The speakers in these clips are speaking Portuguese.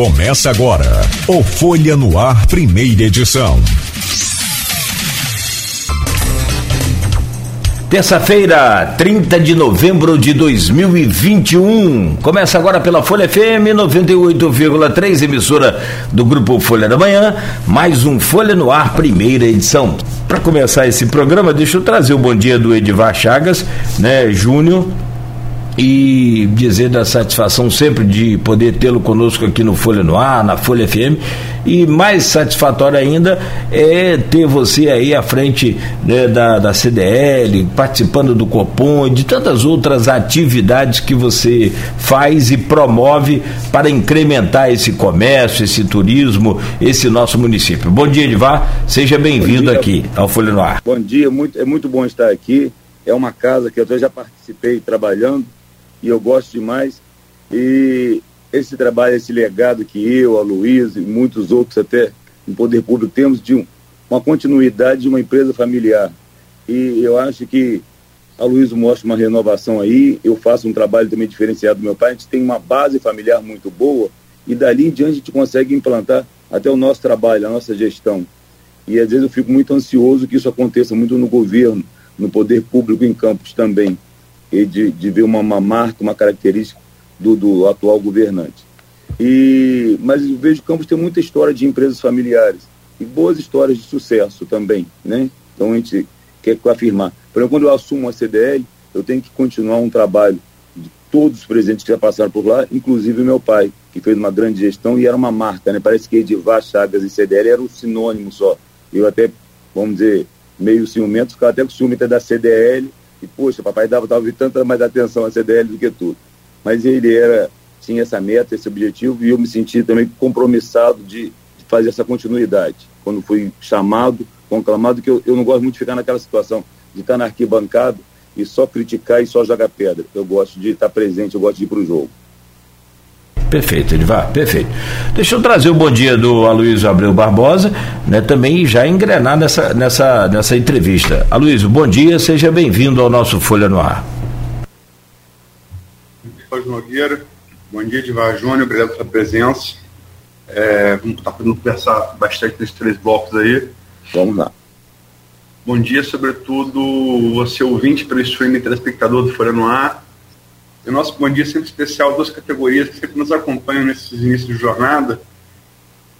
Começa agora o Folha no Ar, primeira edição. Terça-feira, 30 de novembro de 2021. Começa agora pela Folha FM 98,3, emissora do Grupo Folha da Manhã. Mais um Folha no Ar, primeira edição. Para começar esse programa, deixa eu trazer o bom dia do Edivar Chagas, né, Júnior e dizer da satisfação sempre de poder tê-lo conosco aqui no Folha no Ar, na Folha FM. E mais satisfatório ainda é ter você aí à frente né, da, da CDL, participando do Copom e de tantas outras atividades que você faz e promove para incrementar esse comércio, esse turismo, esse nosso município. Bom dia, Edvar. Seja bem-vindo aqui ao Folha no Ar. Bom dia, muito, é muito bom estar aqui. É uma casa que eu já participei trabalhando e eu gosto demais. E esse trabalho, esse legado que eu, a Luiz e muitos outros até no poder público temos de um, uma continuidade de uma empresa familiar. E eu acho que a Luiz mostra uma renovação aí, eu faço um trabalho também diferenciado do meu pai, a gente tem uma base familiar muito boa e dali em diante a gente consegue implantar até o nosso trabalho, a nossa gestão. E às vezes eu fico muito ansioso que isso aconteça muito no governo, no poder público em campos também e de, de ver uma, uma marca, uma característica do, do atual governante. E, mas eu vejo Campos tem muita história de empresas familiares e boas histórias de sucesso também, né? Então a gente quer afirmar. Por exemplo, quando eu assumo a CDL, eu tenho que continuar um trabalho de todos os presidentes que já passaram por lá, inclusive meu pai, que fez uma grande gestão e era uma marca, né? Parece que Edivar Chagas e CDL era um sinônimo só. Eu até, vamos dizer, meio ciumento, ficava até com ciúme da CDL e, poxa, papai dava talvez tanta mais atenção à CDL do que tudo. Mas ele era, tinha essa meta, esse objetivo, e eu me senti também compromissado de, de fazer essa continuidade. Quando fui chamado, conclamado, que eu, eu não gosto muito de ficar naquela situação de estar na arquibancada e só criticar e só jogar pedra. Eu gosto de estar presente, eu gosto de ir para o jogo. Perfeito, Edivar, perfeito. Deixa eu trazer o bom dia do Aloysio Abreu Barbosa, né, também já engrenar nessa, nessa, nessa entrevista. Aloysio, bom dia, seja bem-vindo ao nosso Folha no Ar. Bom dia, Nogueira. Bom dia, Edivar Júnior, obrigado pela presença. É, vamos estar podendo conversar bastante nesses três blocos aí. Vamos lá. Bom dia, sobretudo, você ouvinte pelo streaming telespectador do Folha no Ar o nosso Bom Dia sempre especial, duas categorias que sempre nos acompanham nesses inícios de jornada,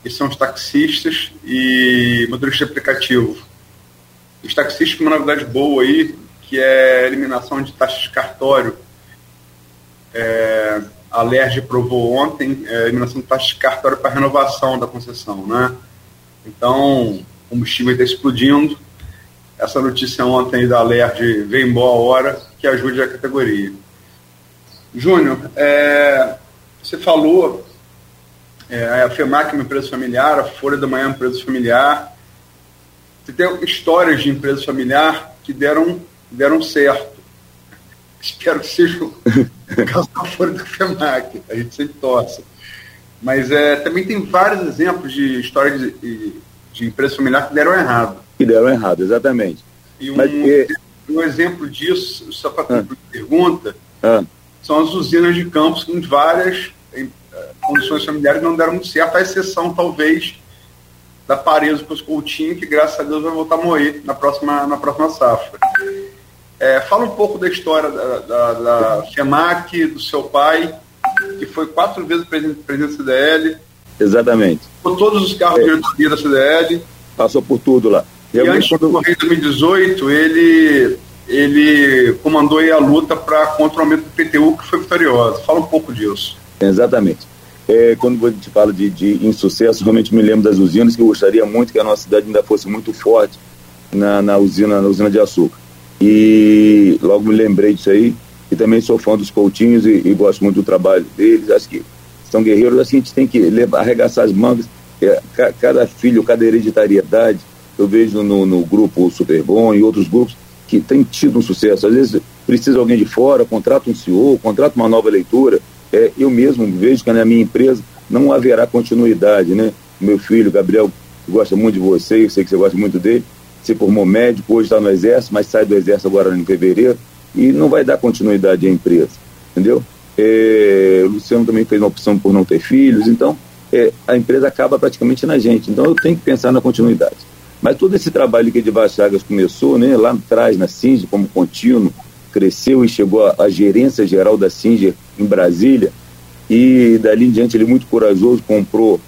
que são os taxistas e motorista aplicativo. Os taxistas com uma novidade boa aí, que é a eliminação de taxas de cartório. É, a LERJ aprovou ontem é, a eliminação de taxas de cartório para renovação da concessão, né? Então, o combustível está explodindo. Essa notícia ontem da LERJ veio em boa hora, que ajude a categoria. Júnior, é, você falou, é, a FEMAC é uma empresa familiar, a Folha da Manhã é uma empresa familiar. Você tem histórias de empresa familiar que deram, deram certo. Espero que seja o caso da Folha da FEMAC, a gente sempre torce. Mas é, também tem vários exemplos de histórias de, de empresa familiar que deram errado. Que deram errado, exatamente. E um, Mas, um exemplo disso, só para concluir ah. a pergunta, ah são as usinas de campos com várias em, eh, condições familiares não deram muito certo, à exceção, talvez, da Pareso para os Coutinho, que graças a Deus vai voltar a morrer na próxima, na próxima safra. É, fala um pouco da história da, da, da FEMAC, do seu pai, que foi quatro vezes presidente, presidente da CDL. Exatamente. Com todos os carros é. de diretoria da CDL. Passou por tudo lá. E antes do Correio 2018, ele ele comandou a luta para contra o aumento do PTU, que foi vitoriosa. Fala um pouco disso. Exatamente. É, quando a gente fala de, de insucesso, realmente me lembro das usinas, que eu gostaria muito que a nossa cidade ainda fosse muito forte na, na usina, na usina de açúcar. E logo me lembrei disso aí, e também sou fã dos Coutinhos e, e gosto muito do trabalho deles. Acho que são guerreiros, que a gente tem que levar, arregaçar as mangas. É, cada filho, cada hereditariedade, eu vejo no, no grupo Super Bom e outros grupos, que tem tido um sucesso. Às vezes precisa alguém de fora, contrata um CEO, contrata uma nova leitura. É, eu mesmo vejo que na minha empresa não haverá continuidade, né? Meu filho, Gabriel, gosta muito de você, eu sei que você gosta muito dele, se formou médico, hoje está no Exército, mas sai do Exército agora em fevereiro, e não vai dar continuidade à empresa, entendeu? É, o Luciano também fez uma opção por não ter filhos, então é, a empresa acaba praticamente na gente. Então eu tenho que pensar na continuidade. Mas todo esse trabalho que Edivar Chagas começou, né, lá atrás na Singer, como contínuo, cresceu e chegou à gerência geral da Singer em Brasília, e dali em diante ele muito corajoso comprou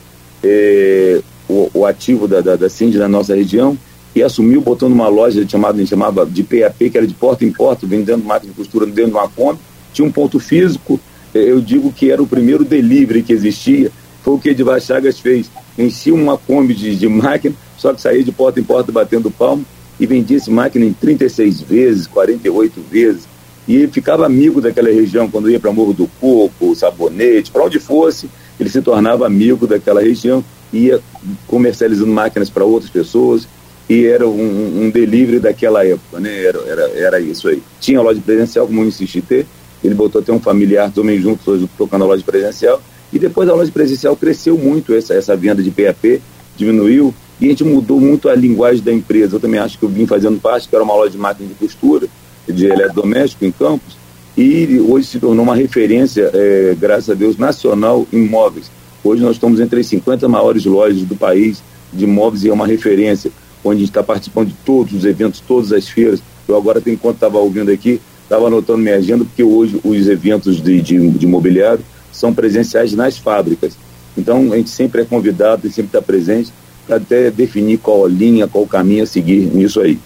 é, o, o, ativo da, da, da na nossa região e assumiu botando uma loja chamada, a gente chamava de PAP, que era de porta em porta, vendendo máquina de costura dentro de uma Kombi, tinha um ponto físico, é, eu digo que era o primeiro delivery que existia, foi o que Edivar Chagas fez, enchia uma Kombi de, de máquina, só que saía de porta em porta batendo palmo e vendia essa máquina em 36 vezes, 48 vezes. E ele ficava amigo daquela região quando ia para Morro do Coco, Sabonete, para onde fosse, ele se tornava amigo daquela região, ia comercializando máquinas para outras pessoas e era um, um, delivery daquela época, né? Era, era, era isso aí. Tinha loja presencial, como eu insisti ter, ele botou até um familiar também junto, hoje tocando a loja presencial, e depois a loja presencial cresceu muito, essa, essa venda de PAP diminuiu, e a gente mudou muito a linguagem da empresa. Eu também acho que eu vim fazendo parte, que era uma loja de máquina de costura, de eletrodoméstico em Campos, e hoje se tornou uma referência, é, graças a Deus, nacional em móveis. Hoje nós estamos entre as 50 maiores lojas do país de móveis e é uma referência, onde a gente está participando de todos os eventos, todas as feiras. Eu agora, enquanto estava ouvindo aqui, estava anotando minha agenda, porque hoje os eventos de, de, de mobiliário são presenciais nas fábricas. Então, a gente sempre é convidado e sempre está presente até definir qual linha, qual caminho a seguir nisso aí.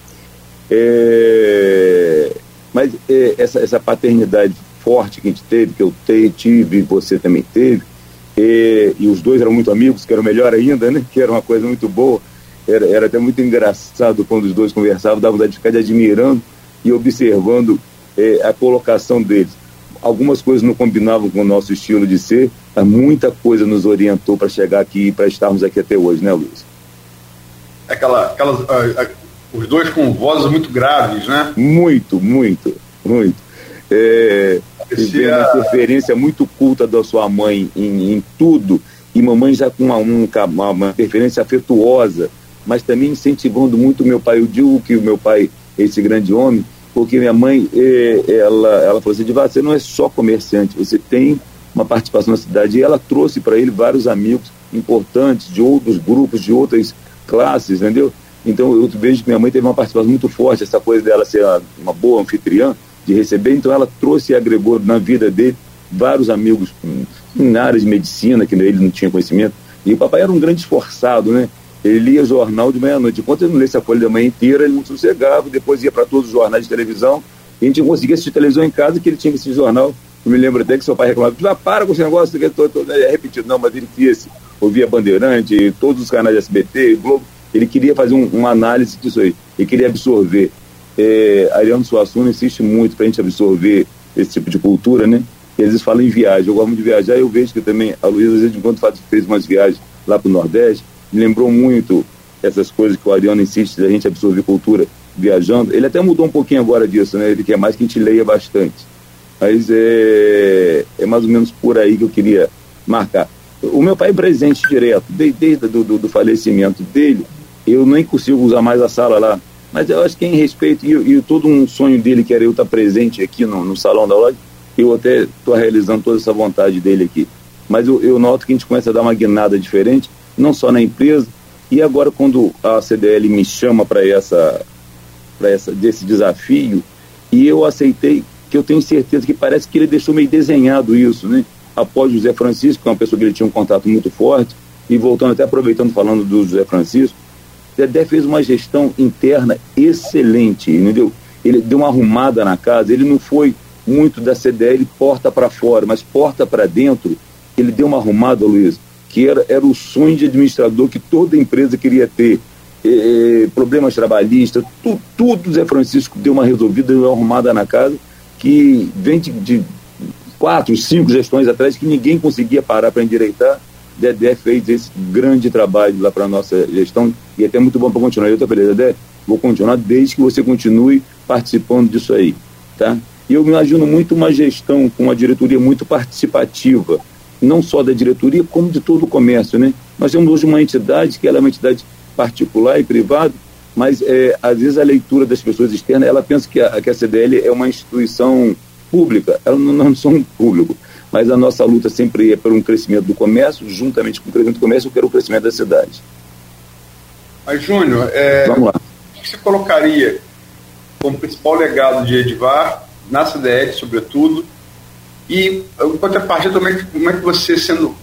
É, mas é, essa, essa paternidade forte que a gente teve, que eu te, tive, você também teve, é, e os dois eram muito amigos, que era melhor ainda, né? Que era uma coisa muito boa. Era, era até muito engraçado quando os dois conversavam, dava vontade de ficar admirando e observando é, a colocação deles. Algumas coisas não combinavam com o nosso estilo de ser, muita coisa nos orientou para chegar aqui, para estarmos aqui até hoje, né, Luiz? aquela, aquelas, uh, uh, os dois com vozes muito graves, né? Muito, muito, muito. É, Parecia... uma interferência muito culta da sua mãe em, em tudo, e mamãe já com uma, uma, uma interferência afetuosa, mas também incentivando muito meu pai. Eu digo que o meu pai é esse grande homem, porque minha mãe, é, ela, ela falou assim, você não é só comerciante, você tem uma participação na cidade, e ela trouxe para ele vários amigos importantes de outros grupos, de outras classes, entendeu? Então eu vejo que minha mãe teve uma participação muito forte, essa coisa dela ser uma boa anfitriã, de receber, então ela trouxe e agregou na vida dele vários amigos na área de medicina, que ele não tinha conhecimento. E o papai era um grande esforçado, né? Ele lia jornal de meia-noite. Enquanto ele não lesse a Folha da Manhã inteira, ele não sossegava, depois ia para todos os jornais de televisão. E a gente conseguia assistir televisão em casa, que ele tinha esse jornal. Eu me lembro até que seu pai reclamava, ah, para com esse negócio, que todo, todo, é repetido. Não, mas ele tinha esse ouvia Bandeirante, todos os canais de SBT, Globo, ele queria fazer um, uma análise disso aí, ele queria absorver. É, Ariano Suassuna insiste muito para a gente absorver esse tipo de cultura, né? E às vezes fala em viagem, eu gosto muito de viajar, eu vejo que também a Luísa, às vezes, enquanto faz, fez umas viagens lá para o Nordeste, me lembrou muito essas coisas que o Ariano insiste da gente absorver cultura viajando. Ele até mudou um pouquinho agora disso, né? Ele quer mais que a gente leia bastante. Mas é, é mais ou menos por aí que eu queria marcar. O meu pai é presente direto, desde, desde do, do, do, falecimento dele, eu nem consigo usar mais a sala lá. Mas eu acho que em respeito, e, e todo um sonho dele, que era eu estar presente aqui no, no salão da loja, eu até estou realizando toda essa vontade dele aqui. Mas eu, eu noto que a gente começa a dar uma guinada diferente, não só na empresa, e agora quando a CDL me chama para essa, essa, desse desafio, e eu aceitei, que eu tenho certeza que parece que ele deixou meio desenhado isso, né? após José Francisco, que é uma pessoa que ele tinha um contato muito forte, e voltando até aproveitando falando do José Francisco, Dedé fez uma gestão interna excelente, entendeu? Ele deu uma arrumada na casa, ele não foi muito da CDL porta para fora, mas porta para dentro, ele deu uma arrumada, Luiz, que era, era o sonho de administrador que toda empresa queria ter. É, problemas trabalhistas, tu, tudo Zé Francisco deu uma resolvida, deu uma arrumada na casa, que vem de, de quatro, cinco gestões atrás que ninguém conseguia parar para endireitar. Dedé fez esse grande trabalho lá para a nossa gestão e é até muito bom para continuar. Eu falei, Dedé, vou continuar desde que você continue participando disso aí, tá? E eu me imagino muito uma gestão com uma diretoria muito participativa, não só da diretoria, como de todo o comércio, né? Nós temos hoje uma entidade que ela é uma entidade particular e privada, mas é, às vezes a leitura das pessoas externas, ela pensa que a, que a CDL é uma instituição pública, elas não, não são público, mas a nossa luta sempre é por um crescimento do comércio, juntamente com o crescimento do comércio, eu quero o crescimento da cidade. Mas, Júnior, é, Vamos lá. o que você colocaria como principal legado de Edvar, na CDL, sobretudo, e, em contrapartida, é, que, como é que você sendo.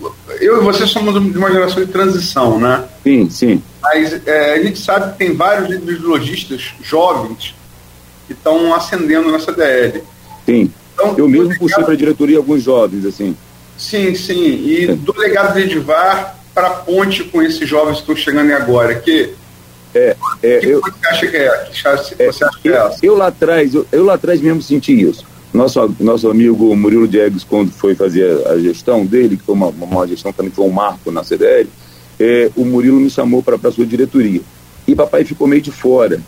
Eu e você somos de uma geração de transição, né? Sim, sim. Mas é, a gente sabe que tem vários lojistas jovens que estão ascendendo na CDL. Sim. Então, eu mesmo puxei para a diretoria alguns jovens, assim. Sim, sim. E é. do legado de Edvar para a ponte com esses jovens que estão chegando agora, que é, é, que eu, você acha que é? Que você acha que é essa? Eu, eu lá atrás, eu, eu, lá atrás mesmo senti isso. Nosso, nosso amigo Murilo Diegues, quando foi fazer a, gestão dele, que foi uma, uma gestão também foi um marco na CDL, é, o Murilo me chamou para a sua diretoria. E papai ficou meio de fora.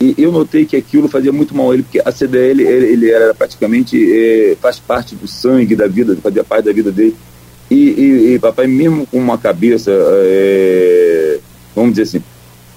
E eu notei que aquilo fazia muito mal a ele, porque a CDL, ele, ele era praticamente, é, faz parte do sangue da vida, fazia parte da vida dele. E, e, e papai, mesmo com uma cabeça, é, vamos dizer assim,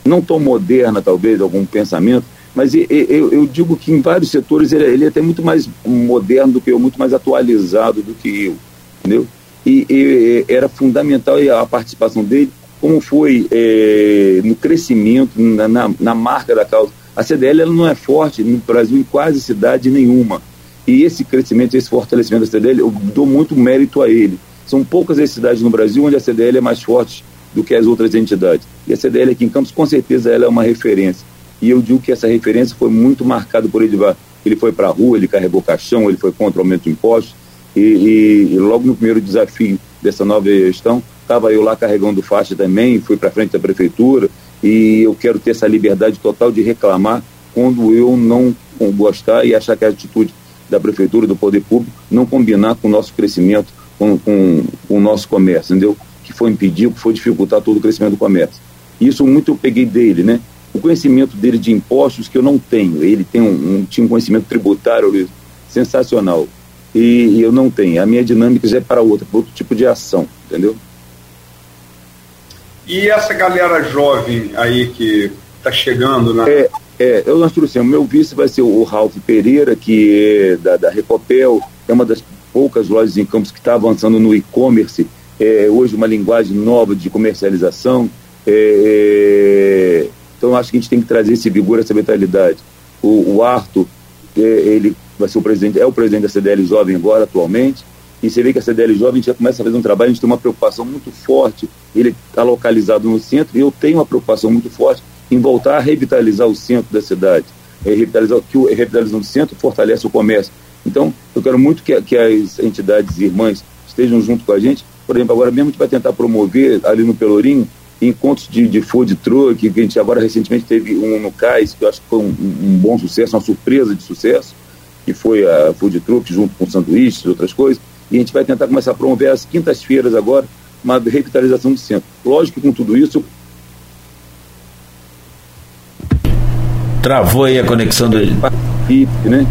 não tão moderna, talvez, algum pensamento, mas eu, eu, digo que em vários setores ele, ele é até muito mais moderno do que eu, muito mais atualizado do que eu, entendeu? E, e era fundamental a participação dele, como foi é, no crescimento, na, na, na, marca da causa. A CDL ela não é forte no Brasil em quase cidade nenhuma. E esse crescimento, esse fortalecimento da CDL, eu dou muito mérito a ele. São poucas as cidades no Brasil onde a CDL é mais forte do que as outras entidades. E a CDL aqui em Campos, com certeza, ela é uma referência. E eu digo que essa referência foi muito marcada por Edivar. Ele foi para a rua, ele carregou caixão, ele foi contra o aumento de impostos. E, e, e logo no primeiro desafio dessa nova gestão, estava eu lá carregando faixa também, fui para frente da prefeitura. E eu quero ter essa liberdade total de reclamar quando eu não gostar e achar que a atitude da prefeitura, do poder público, não combinar com o nosso crescimento, com, com, com o nosso comércio, entendeu? Que foi impedir, que foi dificultar todo o crescimento do comércio. Isso muito eu peguei dele, né? O conhecimento dele de impostos que eu não tenho. Ele tem um, um tinha um conhecimento tributário sensacional e, e, eu não tenho. A minha dinâmica já é para outra, para outro tipo de ação, entendeu? E essa galera jovem aí que está chegando, né? É, é eu nós trouxemos. Meu vice vai ser o Ralph Pereira, que é da, da Recopel, é uma das poucas lojas em Campos que está avançando no e-commerce. É, hoje uma linguagem nova de comercialização. É, é então acho que a gente tem que trazer esse vigor, essa vitalidade. O, o Arthur, é, ele vai ser o presidente, é o presidente da CDL Jovem agora, atualmente, e você vê que a CDL Jovem já começa a fazer um trabalho, a gente tem uma preocupação muito forte, ele está localizado no centro, e eu tenho uma preocupação muito forte em voltar a revitalizar o centro da cidade. É, revitalizar, que o revitalizando o centro fortalece o comércio. Então, eu quero muito que, que as entidades irmãs estejam junto com a gente. Por exemplo, agora mesmo a gente vai tentar promover ali no Pelourinho encontros de, de food truck, que a gente agora recentemente teve um no Cais, que eu acho que foi um, um bom sucesso, uma surpresa de sucesso, que foi a food truck junto com sanduíches e outras coisas, e a gente vai tentar começar a promover às quintas-feiras agora uma revitalização do centro. Lógico que com tudo isso... Travou aí a conexão dele. Né?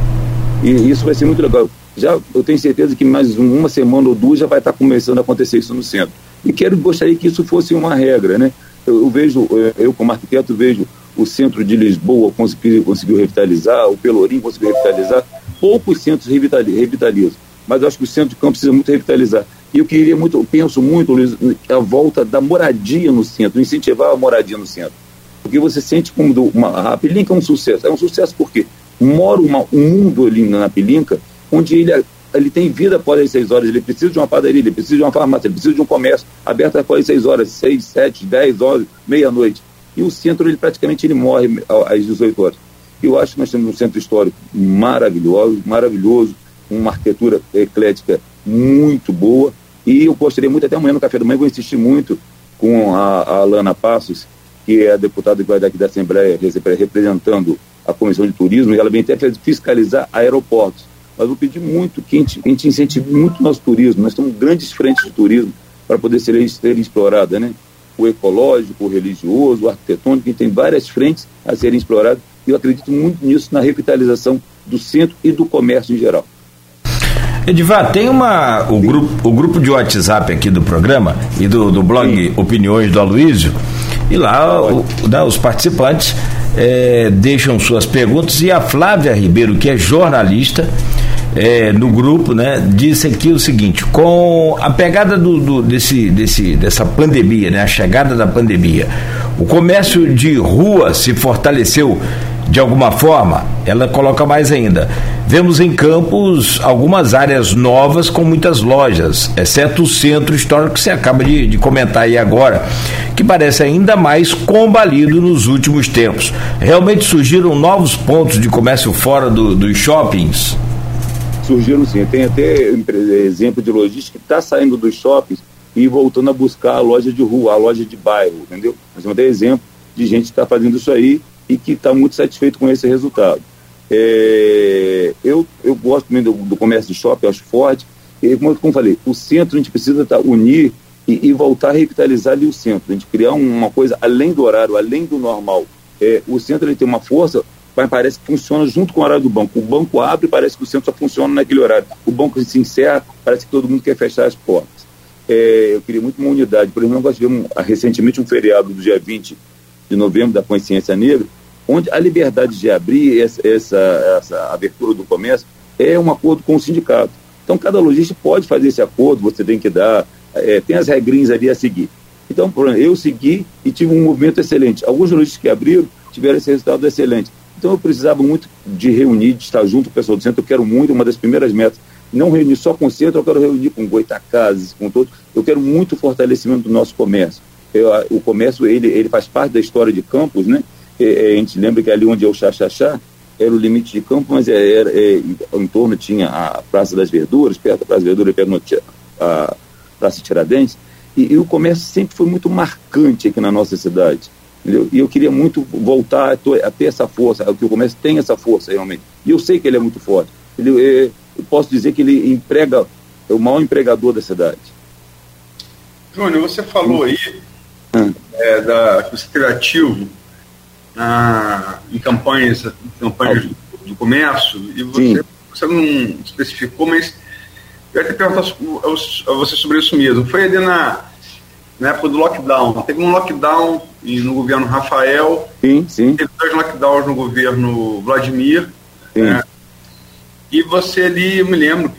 E isso vai ser muito legal. Já eu tenho certeza que mais uma semana ou duas já vai estar começando a acontecer isso no centro e quero gostaria que isso fosse uma regra, né? Eu, eu vejo, eh, eu como arquiteto vejo o centro de Lisboa conseguiu, conseguiu revitalizar, o Pelourinho conseguiu revitalizar, poucos centros revitalizam, mas eu acho que o centro de campo precisa muito revitalizar. E eu queria muito, eu penso muito, Luiz, a volta da moradia no centro, incentivar a moradia no centro. Porque você sente como do, uma, a Pelinca é um sucesso. É um sucesso porque mora uma, um mundo ali na Pelinca onde ele ele tem vida após as seis horas, ele precisa de uma padaria, ele precisa de uma farmácia, ele precisa de um comércio aberto após as seis horas, seis, sete, dez horas, meia-noite. E o centro, ele praticamente ele morre às 18 horas. Eu acho que nós temos um centro histórico maravilhoso, maravilhoso, uma arquitetura eclética muito boa. E eu gostaria muito, até amanhã no café da manhã, vou insistir muito com a, a Alana Passos, que é a deputada que vai daqui da Assembleia representando a Comissão de Turismo, e ela vem até fiscalizar aeroportos mas vou pedir muito que a gente, a gente incentive muito o nosso turismo. Nós temos grandes frentes de turismo para poder ser, ser explorada, né? O ecológico, o religioso, o arquitetônico, a gente tem várias frentes a serem exploradas e eu acredito muito nisso na revitalização do centro e do comércio em geral. Edivar, tem uma, o, grupo, o grupo de WhatsApp aqui do programa e do, do blog Sim. Opiniões do Aloysio, e lá o, né, os participantes é, deixam suas perguntas e a Flávia Ribeiro, que é jornalista, é, no grupo, né, disse aqui o seguinte: com a pegada do, do, desse, desse, dessa pandemia, né, a chegada da pandemia, o comércio de rua se fortaleceu de alguma forma, ela coloca mais ainda. Vemos em Campos algumas áreas novas com muitas lojas, exceto o centro histórico que você acaba de, de comentar aí agora, que parece ainda mais combalido nos últimos tempos. Realmente surgiram novos pontos de comércio fora do, dos shoppings? Surgiram sim. Tem até exemplo de logística que está saindo dos shoppings e voltando a buscar a loja de rua, a loja de bairro, entendeu? Nós temos até exemplo de gente que está fazendo isso aí e que está muito satisfeito com esse resultado. É, eu, eu gosto também do, do, comércio de shopping, acho forte. E, como, como eu falei, o centro a gente precisa tá, unir e, e, voltar a revitalizar ali o centro. A gente criar uma coisa além do horário, além do normal. É, o centro ele tem uma força, mas parece que funciona junto com o horário do banco. O banco abre parece que o centro só funciona naquele horário. O banco se encerra, parece que todo mundo quer fechar as portas. É, eu queria muito uma unidade. Por exemplo, nós tivemos recentemente um feriado do dia 20 de novembro da consciência negra, onde a liberdade de abrir essa, essa, essa abertura do comércio é um acordo com o sindicato. Então, cada lojista pode fazer esse acordo, você tem que dar, é, tem as regrinhas ali a seguir. Então, eu segui e tive um movimento excelente. Alguns lojistas que abriram tiveram esse resultado excelente. Então, eu precisava muito de reunir, de estar junto com o pessoal do centro. Eu quero muito, uma das primeiras metas, não reunir só com o centro, eu quero reunir com Goitacazes, com todos. Eu quero muito fortalecimento do nosso comércio. Eu, o comércio, ele, ele faz parte da história de Campos, né? é, a gente lembra que ali onde é o Xaxaxá era o limite de campo, mas é, era, é, em torno tinha a Praça das Verduras, perto da Praça das Verduras, perto a Praça Tiradentes, e, e, o comércio sempre foi muito marcante aqui na nossa cidade. Entendeu? E eu queria muito voltar a, ter essa força, que o comércio tem essa força realmente. E eu sei que ele é muito forte. Ele, é, eu posso dizer que ele emprega, é o maior empregador da cidade. Júnior, você falou aí hum. é, da, que você é criativo na, em campanhas, campanhas de comércio, e você, você não especificou, mas eu ia te perguntar a você sobre isso mesmo. Foi ali na, na época do lockdown. Teve um lockdown no governo Rafael. Sim, sim. Teve dois lockdowns no governo Vladimir. Sim. Né? E você ali, eu me lembro.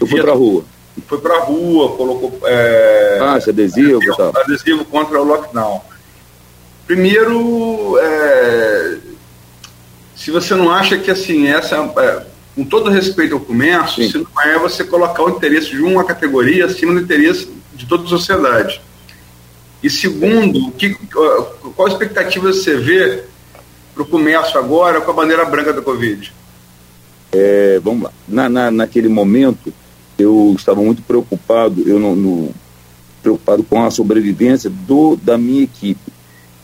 Eu fui pra rua. Foi pra rua, colocou. É, ah, adesivo, adesivo, adesivo contra o lockdown. Primeiro, é, se você não acha que assim, essa, é, com todo respeito ao comércio, se não é você colocar o interesse de uma categoria acima do interesse de toda a sociedade. E segundo, que, qual a expectativa você vê para o comércio agora com a bandeira branca da Covid? É, vamos lá. Na, na, naquele momento, eu estava muito preocupado, eu no, no, preocupado com a sobrevivência do, da minha equipe.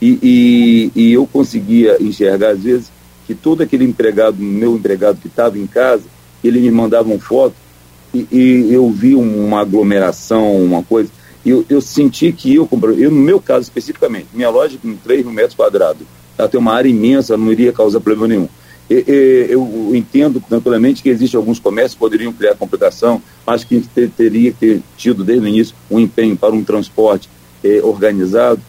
E, e, e, eu conseguia enxergar, às vezes, que todo aquele empregado, meu empregado que estava em casa, ele me mandava uma foto e, e, eu vi uma aglomeração, uma coisa. Eu, eu senti que eu, eu, no meu caso especificamente, minha loja com 3 mil metros quadrados, ela tem uma área imensa, não iria causar problema nenhum. E, eu entendo tranquilamente que existem alguns comércios que poderiam criar complicação, mas que teria que ter tido desde o início um empenho para um transporte eh, organizado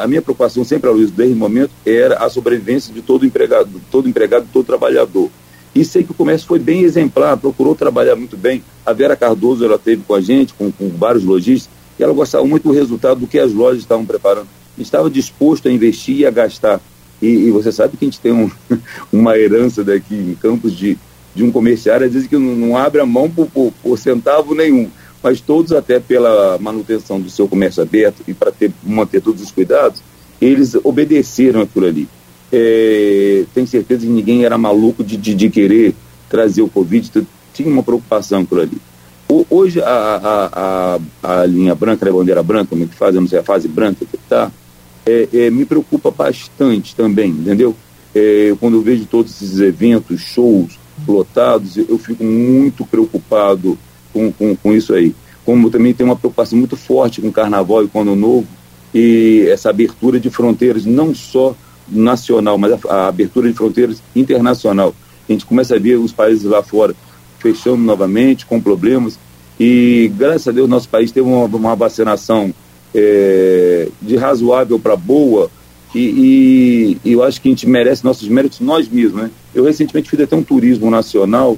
a minha preocupação sempre, Luiz, desde o momento, era a sobrevivência de todo empregado, todo empregado, todo trabalhador. E sei que o comércio foi bem exemplar, procurou trabalhar muito bem. A Vera Cardoso, ela teve com a gente, com, com vários lojistas, e ela gostava muito do resultado do que as lojas estavam preparando. Estava disposto a investir e a gastar. E, e você sabe que a gente tem um, uma herança daqui em Campos de, de um comerciário, às vezes que não, não abre a mão por, por, por centavo nenhum mas todos até pela manutenção do seu comércio aberto e para manter todos os cuidados, eles obedeceram aquilo ali. É, tenho certeza que ninguém era maluco de, de, de, querer trazer o Covid, tinha uma preocupação por ali. O, hoje a, a, a, a, linha branca, a bandeira branca, como é que faz, não sei, a fase branca que está, é, é, me preocupa bastante também, entendeu? É, quando eu vejo todos esses eventos, shows lotados, eu, eu fico muito preocupado com, com, com isso aí. Como também tem uma preocupação muito forte com o Carnaval e com o Ano Novo, e essa abertura de fronteiras, não só nacional, mas a, a abertura de fronteiras internacional. A gente começa a ver os países lá fora fechando novamente, com problemas, e graças a Deus nosso país teve uma, uma vacinação é, de razoável para boa, e, e, eu acho que a gente merece nossos méritos nós mesmos, né? Eu recentemente fiz até um turismo nacional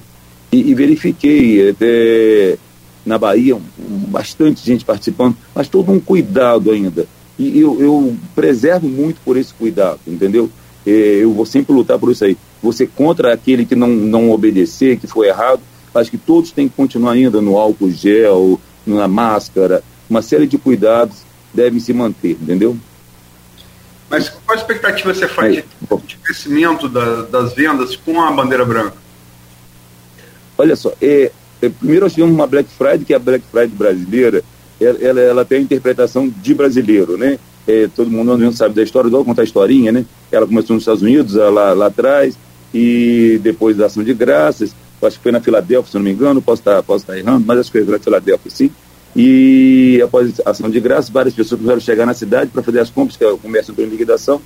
e, e verifiquei até na Bahia, um, bastante gente participando, mas todo um cuidado ainda. E eu, eu preservo muito por esse cuidado, entendeu? É, eu vou sempre lutar por isso aí. Você contra aquele que não, não obedecer, que foi errado, acho que todos têm que continuar ainda no álcool gel, na máscara, uma série de cuidados devem se manter, entendeu? Mas qual a expectativa você faz de, de, crescimento da, das vendas com a bandeira branca? Olha só, é, é, primeiro nós tivemos uma Black Friday, que é a Black Friday brasileira, ela, ela, tem a interpretação de brasileiro, né? É, todo mundo sabe da história, vou contar a historinha, né? Ela começou nos Estados Unidos, lá, lá atrás, e depois da ação de graças, acho que foi na Filadélfia, se não me engano, posso estar, posso estar errando, mas acho que foi na Filadélfia, sim. E após a ação de graças, várias pessoas precisaram chegar na cidade para fazer as compras, que é o comércio em liquidação,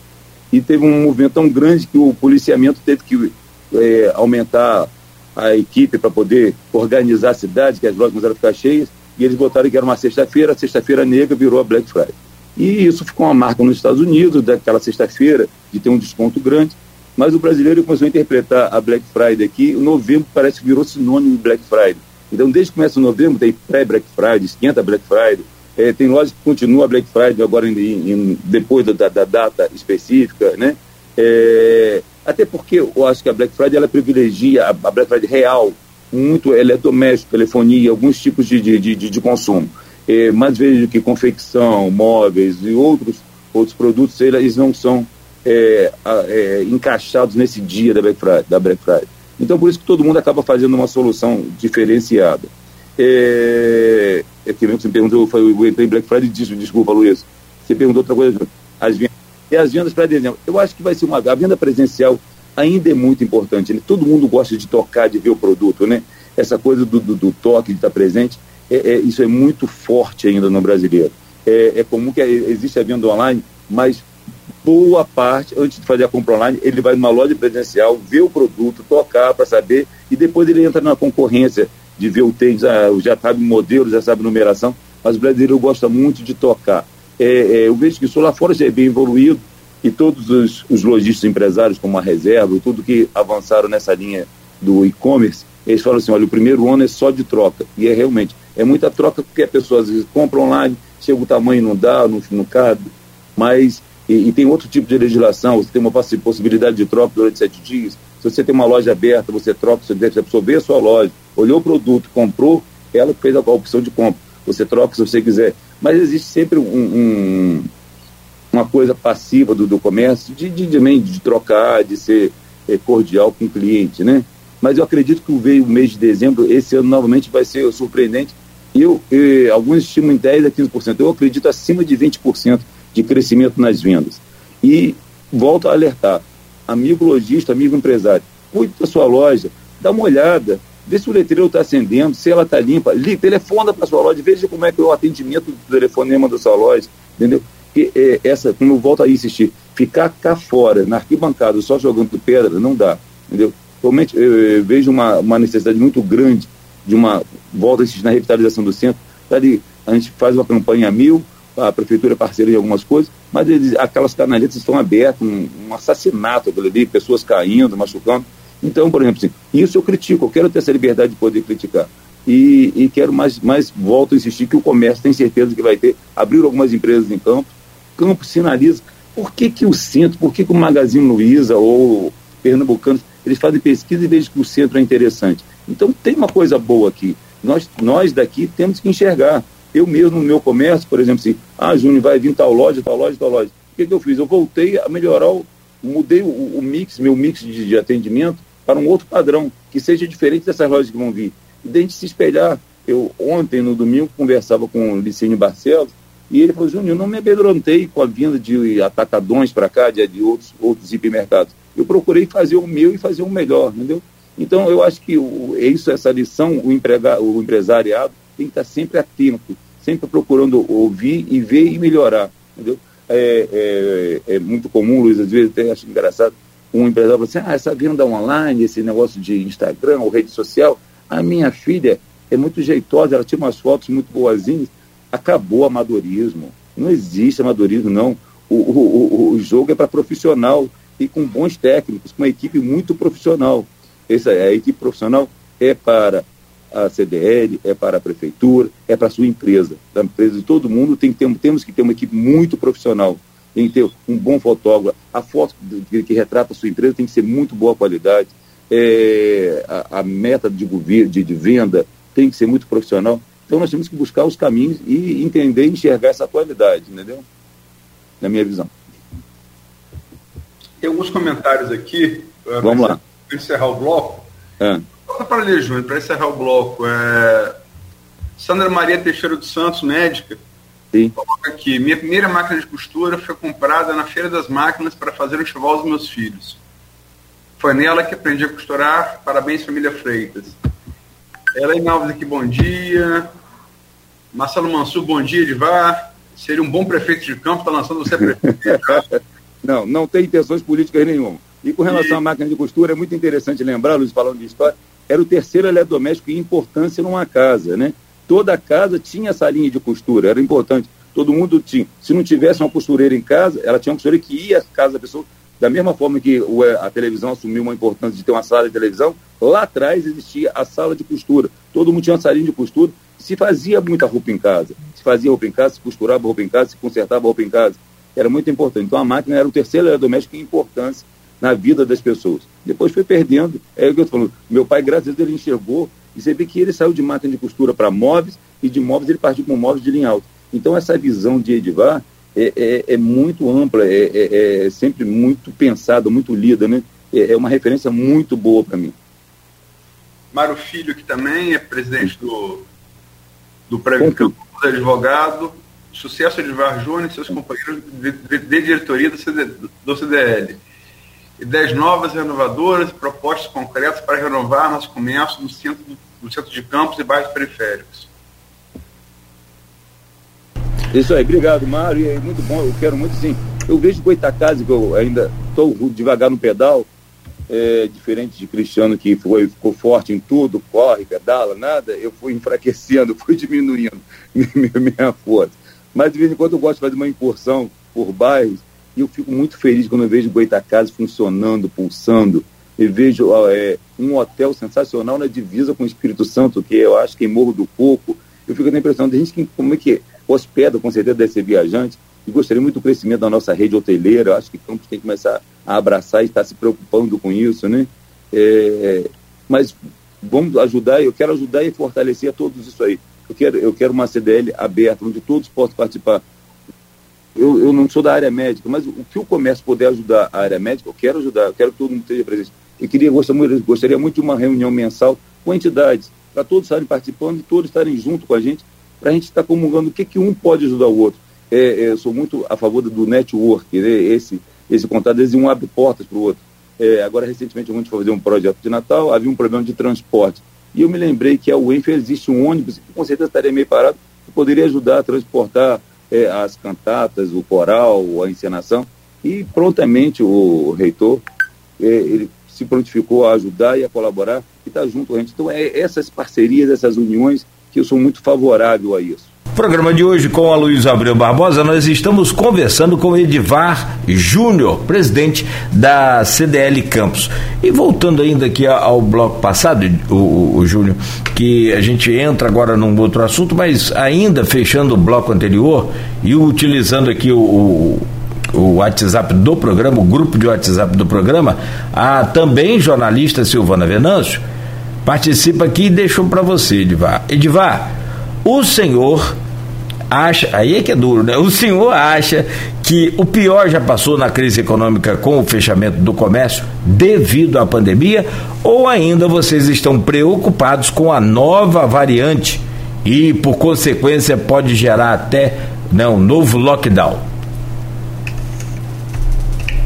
e teve um movimento tão grande que o policiamento teve que é, aumentar a equipe para poder organizar a cidade, que as lojas começaram a ficar cheias, e eles botaram que era uma sexta-feira, a sexta-feira negra virou a Black Friday. E isso ficou uma marca nos Estados Unidos, daquela sexta-feira, de ter um desconto grande, mas o brasileiro começou a interpretar a Black Friday aqui, o novembro parece que virou sinônimo de Black Friday. Então, desde que começa o novembro, tem pré-Black Friday, esquenta Black Friday, é, tem lojas que continua a Black Friday agora em, em, depois da, da, data específica, né? É, até porque eu acho que a Black Friday ela privilegia a, a Black Friday real, muito eletrodoméstico, telefonia, alguns tipos de, de, de, de consumo. É, mais vezes do que confecção, móveis e outros, outros produtos, eles não são é, é, encaixados nesse dia da Black, Friday, da Black Friday. Então, por isso que todo mundo acaba fazendo uma solução diferenciada. É, é que você me perguntou, foi, eu entrei em Black Friday, desculpa, Luiz. Você perguntou outra coisa, as vendas. E as vendas para dezembro. Eu acho que vai ser uma. A venda presencial ainda é muito importante. Né? Todo mundo gosta de tocar, de ver o produto, né? Essa coisa do, do, do toque, de estar presente, é, é, isso é muito forte ainda no brasileiro. É, é comum que existe a venda online, mas boa parte, antes de fazer a compra online, ele vai numa loja presencial, ver o produto, tocar para saber, e depois ele entra na concorrência de ver o tênis, ah, já sabe o modelo, já sabe numeração, mas o brasileiro gosta muito de tocar. É, é, eu vejo que isso lá fora já é bem evoluído, e todos os, os lojistas empresários, como a Reserva, tudo que avançaram nessa linha do e-commerce, eles falam assim, olha, o primeiro ano é só de troca, e é realmente, é muita troca porque a pessoa às vezes compra online, chega o tamanho não dá, não, não cabe, mas e, e, tem outro tipo de legislação, você tem uma possibilidade de troca durante sete dias. Se você tem uma loja aberta, você troca, você deve absorver a sua loja, olhou o produto, comprou, ela fez a, a opção de compra. Você troca se você quiser. Mas existe sempre um, um, uma coisa passiva do, do comércio, de, de, de, de trocar, de ser é, cordial com o cliente, né? Mas eu acredito que veio o mês de dezembro, esse ano novamente vai ser surpreendente. Eu, eu alguns estimam em 10% a 15%, eu acredito acima de 20% de crescimento nas vendas. E volto a alertar, amigo lojista, amigo empresário, cuide da sua loja, dá uma olhada, vê se o letreiro está acendendo, se ela está limpa, li, telefona para sua loja, veja como é que é o atendimento do telefonema da sua loja, entendeu? E, é, essa, como eu volto a insistir, ficar cá fora, na arquibancada, só jogando pedra, não dá, entendeu? Realmente, eu, eu vejo uma, uma necessidade muito grande de uma, volta a insistir na revitalização do centro, tá ali, a gente faz uma campanha mil, a prefeitura é parceira em algumas coisas, mas eles, aquelas canaletas estão abertas, um, um assassinato ali, pessoas caindo, machucando. Então, por exemplo, assim, isso eu critico, eu quero ter essa liberdade de poder criticar. E, e quero mais, mais, volto a insistir que o comércio tem certeza que vai ter, abrir algumas empresas em campo, campo sinaliza. Por que, que o centro, por que, que o Magazine Luiza ou Pernambucanos, eles fazem pesquisa e veem que o centro é interessante. Então tem uma coisa boa aqui. Nós, nós daqui temos que enxergar. Eu mesmo, no meu comércio, por exemplo, assim, ah, Júnior, vai vir tal loja, tal loja, tal loja. O que, que eu fiz? Eu voltei a melhorar, o, mudei o, o mix, meu mix de, de, atendimento para um outro padrão, que seja diferente dessas lojas que vão vir. E gente se espelhar. Eu, ontem, no domingo, conversava com o Licínio Barcelos, e ele falou, Júnior, não me amedrontei com a vinda de atacadões para cá, de, de outros, outros hipermercados. Eu procurei fazer o meu e fazer o melhor, entendeu? Então, eu acho que o, é isso, essa lição, o, emprega, o empresariado tem que estar sempre atento, sempre procurando ouvir e ver e melhorar, entendeu? É, é, é muito comum, Luiz, às vezes até acho engraçado, um empresário fala assim, ah, essa venda online, esse negócio de Instagram ou rede social, a minha filha é muito jeitosa, ela tira umas fotos muito boazinhas, acabou amadorismo, não existe amadorismo, não. O, o, o, o jogo é para profissional e com bons técnicos, com uma equipe muito profissional. Essa, a equipe profissional é para a CDL, é para a prefeitura, é para a sua empresa. Da empresa de todo mundo tem temos que ter uma equipe muito profissional. Tem que ter um bom fotógrafo. A foto que, que retrata a sua empresa tem que ser muito boa qualidade. É, a, a, meta de, de, de venda tem que ser muito profissional. Então nós temos que buscar os caminhos e entender e enxergar essa atualidade, entendeu? Na minha visão. Tem alguns comentários aqui. Eh, Vamos lá. Para encerrar o bloco. É. Para ler, Júnior, para encerrar o bloco. É... Sandra Maria Teixeira dos Santos, médica. Sim. Coloca aqui. Minha primeira máquina de costura foi comprada na Feira das Máquinas para fazer o enxoval dos meus filhos. Foi nela que aprendi a costurar. Parabéns, família Freitas. Elaine Alves aqui, bom dia. Marcelo Mansur, bom dia, Edivar. Seria um bom prefeito de campo, está lançando você prefeito. não, não tem intenções políticas nenhuma. E com relação e... à máquina de costura, é muito interessante lembrar, Luiz, falando de história, era o terceiro eletrodoméstico em importância numa casa, né? Toda casa tinha essa linha de costura, era importante. Todo mundo tinha. Se não tivesse uma costureira em casa, ela tinha uma costureira que ia à casa da pessoa. Da mesma forma que a televisão assumiu uma importância de ter uma sala de televisão, lá atrás existia a sala de costura. Todo mundo tinha uma salinha de costura. Se fazia muita roupa em casa. Se fazia roupa em casa, se costurava roupa em casa, se consertava roupa em casa. Era muito importante. Então a máquina era o terceiro eletrodoméstico em importância na vida das pessoas. Depois foi perdendo. É o que eu estou falando. Meu pai, graças a Deus, ele enxergou e você vê que ele saiu de máquina de costura para móveis e de móveis ele partiu para móveis de linha alta. Então essa visão de Edivar é, é, é muito ampla, é, é, é, sempre muito pensada, muito lida, né? É, é uma referência muito boa para mim. Mário Filho, que também é presidente do, do Prêmio Campo Advogado, sucesso Edvar Júnior e seus companheiros de, de, de diretoria do, CD, do CDL. Ideias novas, renovadoras e propostas concretas para renovar nosso comércio no centro, no centro de campos e bairros periféricos. Isso aí, obrigado, Mário. É muito bom, eu quero muito sim. Eu vejo Goitacazes, que eu ainda estou devagar no pedal, é, diferente de Cristiano que foi, ficou forte em tudo, corre, pedala, nada, eu fui enfraquecendo, fui diminuindo minha força. Mas de vez em quando eu gosto de fazer uma incursão por bairros e eu fico muito feliz quando eu vejo Goitacazes funcionando, pulsando. E vejo é, um hotel sensacional na divisa com o Espírito Santo, que eu acho que é Morro do Coco. Eu fico com a impressão de gente que, como é que hospeda, com certeza deve ser viajante, e gostaria muito do crescimento da nossa rede hoteleira. Eu acho que Campos tem que começar a abraçar e estar se preocupando com isso, né? É, mas vamos ajudar, eu quero ajudar e fortalecer a todos isso aí. Eu quero, eu quero uma CDL aberta, onde todos possam participar. Eu, eu não sou da área médica, mas o que o comércio puder ajudar a área médica, eu quero ajudar, eu quero que todo mundo esteja presente. Eu queria, gostaria, gostaria muito de uma reunião mensal com entidades, para todos estarem participando e todos estarem junto com a gente para a gente estar tá comungando o que, que um pode ajudar o outro. É, é, eu sou muito a favor do network, né? esse, esse contato, vezes um abre portas para o outro. É, agora, recentemente, a gente foi fazer um projeto de Natal, havia um problema de transporte. E eu me lembrei que a UENF existe um ônibus, que com certeza estaria meio parado, que poderia ajudar a transportar é, as cantatas, o coral, a encenação. E prontamente o reitor, é, ele se prontificou a ajudar e a colaborar e está junto com a gente. Então, é essas parcerias, essas uniões que eu sou muito favorável a isso. Programa de hoje com a Luiz Abreu Barbosa, nós estamos conversando com Edivar Júnior, presidente da CDL Campos. E voltando ainda aqui ao bloco passado, o, o Júnior, que a gente entra agora num outro assunto, mas ainda fechando o bloco anterior e utilizando aqui o, o o WhatsApp do programa, o grupo de WhatsApp do programa, a também jornalista Silvana Venâncio, participa aqui e deixou para você, Edivar. Edivar, o senhor acha, aí é que é duro, né? O senhor acha que o pior já passou na crise econômica com o fechamento do comércio devido à pandemia ou ainda vocês estão preocupados com a nova variante e por consequência pode gerar até né, um novo lockdown?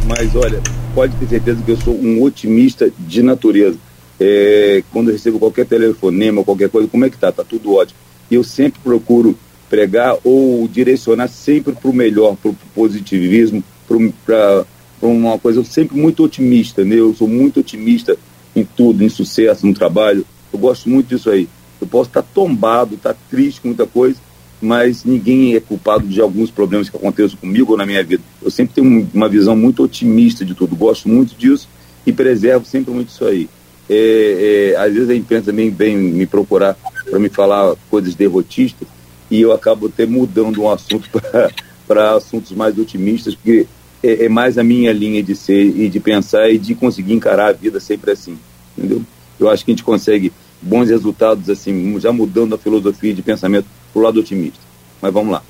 Mas olha, pode ter certeza que eu sou um otimista de natureza é, quando eu recebo qualquer telefonema, qualquer coisa, como é que tá? Tá tudo ótimo. Eu sempre procuro pregar ou direcionar sempre para o melhor, para o positivismo, para uma coisa, eu sempre muito otimista, né? Eu sou muito otimista em tudo, em sucesso, no trabalho. Eu gosto muito disso aí. Eu posso estar tá tombado, estar tá triste com muita coisa, mas ninguém é culpado de alguns problemas que aconteçam comigo ou na minha vida. Eu sempre tenho uma visão muito otimista de tudo, gosto muito disso e preservo sempre muito isso aí. é, é, às vezes a imprensa também vem me procurar para me falar coisas derrotistas e eu acabo até mudando um assunto para assuntos mais otimistas, porque é, é, mais a minha linha de ser e de pensar e de conseguir encarar a vida sempre assim, entendeu? Eu acho que a gente consegue bons resultados assim, já mudando a filosofia de pensamento para o lado otimista. Mas vamos lá.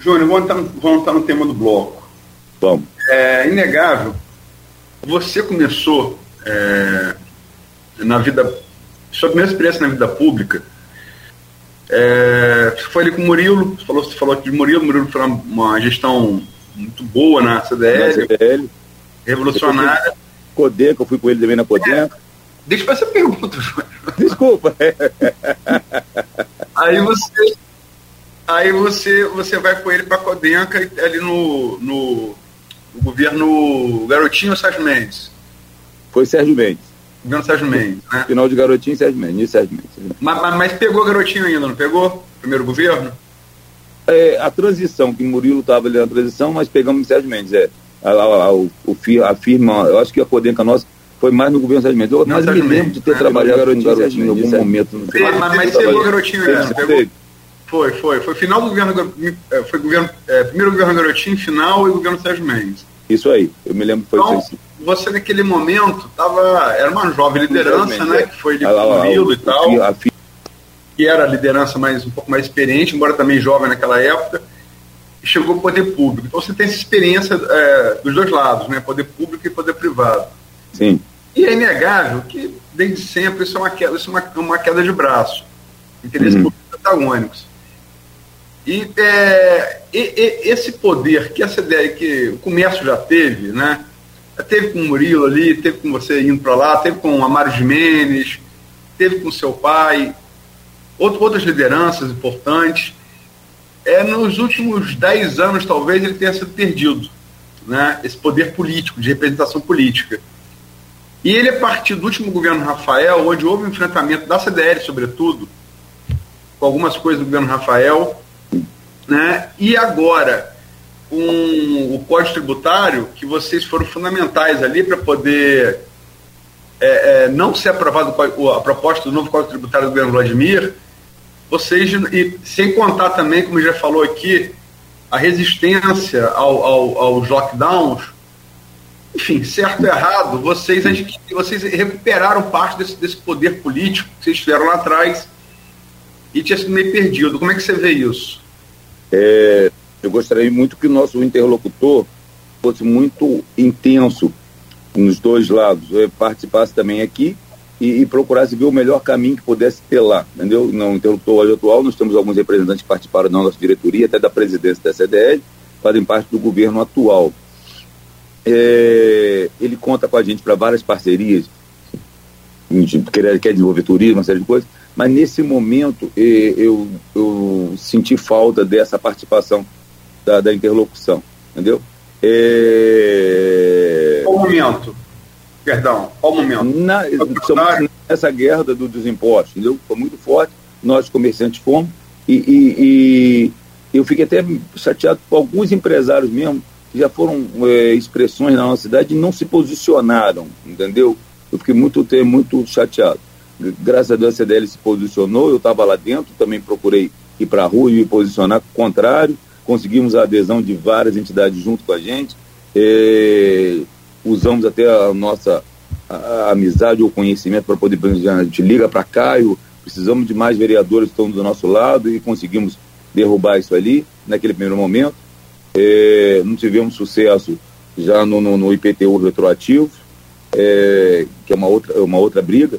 Júnior, vamos entrar, vamos entrar no tema do bloco. Vamos. É inegável, você começou é, na vida, sua primeira experiência na vida pública, é, foi ali com o Murilo, você falou, você falou aqui de Murilo, Murilo foi uma, uma gestão muito boa na CDL, na CDL. revolucionária. Codeca, eu fui com ele também na Codeca. É, deixa eu fazer essa pergunta. Desculpa. aí você aí você você vai com ele para Codenca ali no, no, no governo Garotinho ou Sérgio Mendes? Foi Sérgio Mendes. Governo Sérgio Mendes, né? Final de Garotinho Sérgio Mendes, Sérgio Mendes. Mas, mas, mas pegou Garotinho ainda, não pegou? Primeiro governo? É, a transição, que Murilo estava ali na transição, mas pegamos Sérgio Mendes, é. A, a, a, o, a firma, eu acho que a Codenca nossa foi mais no governo Sérgio Mendes. Eu, mas me lembro de ter é, trabalhado garotinho, com garotinho em algum momento. Mas, mas, mas pegou garotinho ainda, pegou? Foi, foi. Foi final do governo. É, foi governo é, primeiro governo Garotinho, final e governo Sérgio Mendes. Isso aí, eu me lembro que foi então, isso. Você naquele momento tava, era uma jovem liderança, né? Que foi de Murilo e tal. A, que era a liderança mais, um pouco mais experiente, embora também jovem naquela época, e chegou ao poder público. Então você tem essa experiência é, dos dois lados, né? Poder público e poder privado. Sim. E é inegável que, desde sempre, isso é uma queda, isso é uma, uma queda de braço. Interesses uhum. antagônicos. E, é, e, e, esse poder que essa ideia que o comércio já teve, né? Teve com o Murilo ali, teve com você indo para lá, teve com o Amaro Jimenez, teve com seu pai, outro, outras lideranças importantes. É, nos últimos dez anos, talvez, ele tenha sido perdido, né? esse poder político, de representação política. E ele, a partir do último governo Rafael, onde houve um enfrentamento da CDL, sobretudo, com algumas coisas do governo Rafael, né? E agora, com o Código Tributário, que vocês foram fundamentais ali para poder é, é, não ser aprovado a proposta do novo Código Tributário do governo Vladimir, vocês, e sem contar também, como já falou aqui, a resistência ao, ao, aos lockdowns, enfim, certo ou errado, vocês, vocês recuperaram parte desse, desse poder político que vocês tiveram lá atrás e tinha sido meio perdido. Como é que você vê isso? É, eu gostaria muito que o nosso interlocutor fosse muito intenso nos dois lados, é, participasse também aqui e, e, procurasse ver o melhor caminho que pudesse ter lá, entendeu? No interlocutor atual, nós temos alguns representantes que participaram da nossa diretoria, até da presidência da CDL, fazem parte do governo atual. É, ele conta com a gente para várias parcerias, quer, quer desenvolver turismo, uma série de coisas, mas nesse momento eu, eu senti falta dessa participação da, da interlocução, entendeu? É... Qual momento? Perdão, qual momento? Na, nessa guerra do, dos impostos, entendeu? Foi muito forte, nós comerciantes fomos, e, e, e eu fiquei até chateado com alguns empresários mesmo, que já foram é, expressões na nossa cidade e não se posicionaram, entendeu? Eu fiquei muito, muito chateado. Graças a Deus a CDL se posicionou, eu estava lá dentro, também procurei ir para a rua e me posicionar contrário, conseguimos a adesão de várias entidades junto com a gente, usamos até a nossa a, a amizade ou conhecimento para poder, a gente liga para Caio, precisamos de mais vereadores que estão do nosso lado e conseguimos derrubar isso ali, naquele primeiro momento. É, não tivemos sucesso já no, no, no IPTU retroativo, é, que é uma outra, uma outra briga,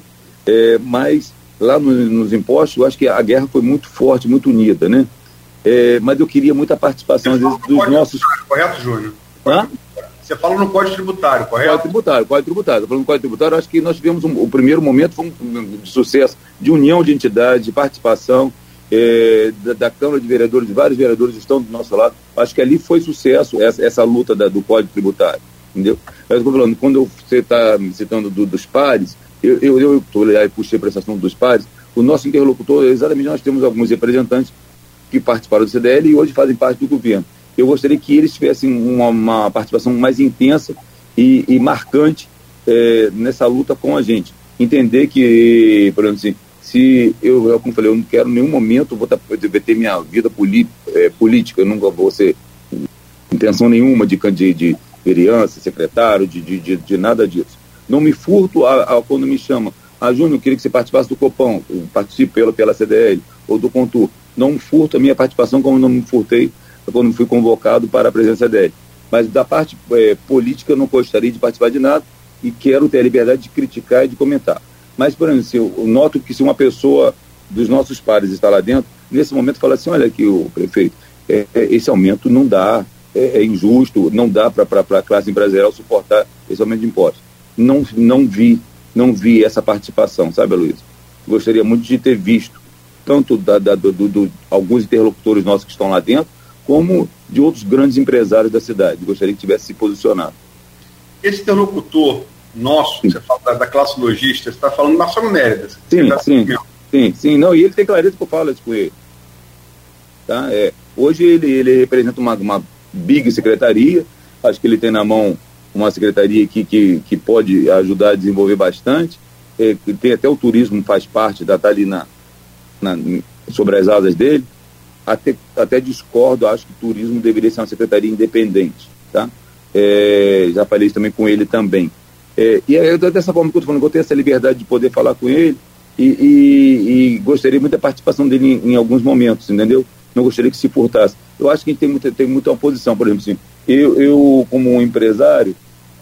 é, mas lá no, nos impostos, eu acho que a guerra foi muito forte, muito unida, né? É, mas eu queria muita participação vezes, dos nossos. Correto, Júnior? Hã? Você fala no Código Tributário, correto? Código Tributário, Código Tributário. Falando Código Tributário, acho que nós tivemos um, o primeiro momento foi um, de sucesso, de união de entidades, de participação é, da, da, Câmara de Vereadores, vários vereadores estão do nosso lado. Acho que ali foi sucesso essa, essa luta da, do Código Tributário, entendeu? Mas eu estou falando, quando você está citando do, dos pares, eu, eu, eu, eu puxei para essa ação dos pares, o nosso interlocutor, exatamente, nós temos alguns representantes que participaram do CDL e hoje fazem parte do governo. Eu gostaria que eles tivessem uma, uma participação mais intensa e, e marcante é, nessa luta com a gente. Entender que, por exemplo, assim, se eu, eu como falei, eu não quero em nenhum momento vou ter minha vida é, política, eu nunca vou ser intenção nenhuma de, de, de vereança, secretário, de, de, de, de, nada disso. Não me furto a, a quando me chama. Ah, Júnior, queria que você participasse do Copão, participe pela, pela CDL ou do Contur. Não furto a minha participação como não me furtei quando fui convocado para a presença dele. Mas da parte é, política eu não gostaria de participar de nada e quero ter a liberdade de criticar e de comentar. Mas, por exemplo, eu noto que se uma pessoa dos nossos pares está lá dentro, nesse momento fala assim, olha aqui o prefeito, é, é, esse aumento não dá, é, é injusto, não dá para a classe empresarial suportar esse aumento de impostos. Não, não vi, não vi essa participação, sabe, Luiz? Gostaria muito de ter visto, tanto da, da do, do, alguns interlocutores nossos que estão lá dentro, como de outros grandes empresários da cidade. Gostaria que tivesse se posicionado. Esse interlocutor nosso, sim. você fala da, da classe logística, você está falando do Marcelo Mérida. Sim, tá sim, sim, sim. Não, e ele tem clareza que eu falo isso com ele. Tá? É, hoje ele, ele representa uma, uma big secretaria, acho que ele tem na mão uma secretaria que, que, que pode ajudar a desenvolver bastante. É, tem até o turismo faz parte, da, tá ali na, na, sobre as asas dele até, até discordo, acho que turismo deveria ser uma secretaria independente, tá? É, já falei isso também com ele também. É, e é dessa forma que eu estou falando, eu tenho essa liberdade de poder falar com ele e, e, e gostaria muito da participação dele em, em, alguns momentos, entendeu? Não gostaria que se furtasse. Eu acho que a gente tem muita, tem muita oposição, por exemplo, assim, eu, eu como um empresário,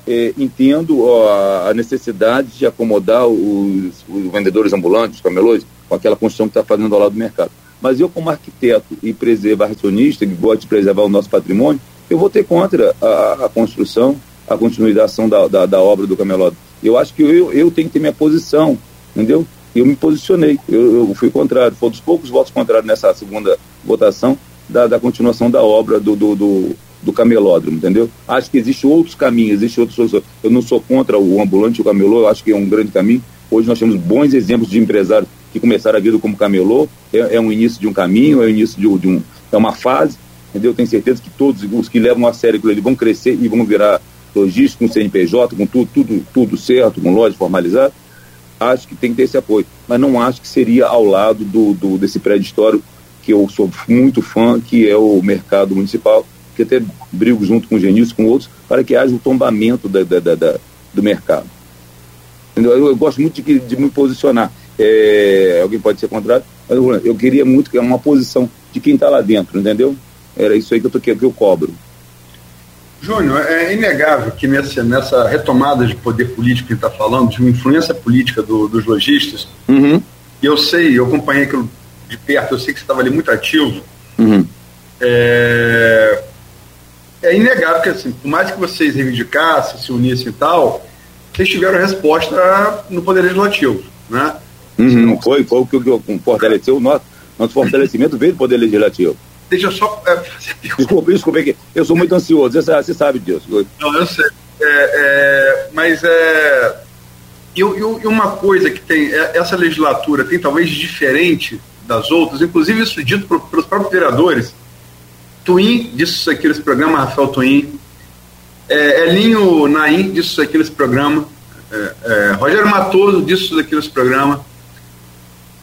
é, entendo ó, a necessidade de acomodar os, os vendedores ambulantes, os camelôs, com aquela construção que está fazendo ao lado do mercado. Mas eu, como arquiteto e preservacionista, que gosta de preservar o nosso patrimônio, eu vou ter contra a, a construção, a continuidade da, da, da, obra do Camelódromo. Eu acho que eu, eu tenho que ter minha posição, entendeu? Eu me posicionei, eu, eu fui contrário. Foi um dos poucos votos contrários nessa segunda votação da, da continuação da obra do, do, do, do camelódromo, entendeu? Acho que existem outros caminhos, existe outros soluções. Eu não sou contra o ambulante o camelô, eu acho que é um grande caminho. Hoje nós temos bons exemplos de empresários que começaram a vida como camelô, é, é um início de um caminho, é o início de, de, um, é uma fase, entendeu? Tenho certeza que todos os que levam a sério aquilo ali vão crescer e vão virar logística, com CNPJ, com tudo, tudo, tudo certo, com loja formalizada. Acho que tem que ter esse apoio, mas não acho que seria ao lado do, do desse prédio histórico que eu sou muito fã, que é o mercado municipal, que até brigo junto com o Genilson, com outros, para que haja o tombamento da, da, da, do mercado. Eu, eu, gosto muito de, de me posicionar é, alguém pode ser contrário, mas eu, eu queria muito que é uma posição de quem está lá dentro, entendeu? Era isso aí que eu, tô, que eu cobro. Júnior, é inegável que nessa, nessa retomada de poder político que está falando, de uma influência política do, dos lojistas, uhum. eu sei, eu acompanhei aquilo de perto, eu sei que você estava ali muito ativo, uhum. é, é inegável que, assim, por mais que vocês reivindicassem, se unissem e tal, vocês tiveram resposta no Poder Legislativo, né? Uhum, foi, foi o que, que fortaleceu o nosso, nosso fortalecimento veio do Poder Legislativo. Deixa eu só é, fazer Desculpa, desculpa, é eu sou muito ansioso, você, você sabe disso. Não, eu sei. É, é, mas é. E, uma coisa que tem, é, essa legislatura tem talvez diferente das outras, inclusive isso dito por, pelos próprios vereadores. Twin disse isso aqui nesse programa, Rafael Twin. É, Elinho Naim disse isso aqui nesse programa. É, é, Rogério Matoso disse isso aqui nesse programa.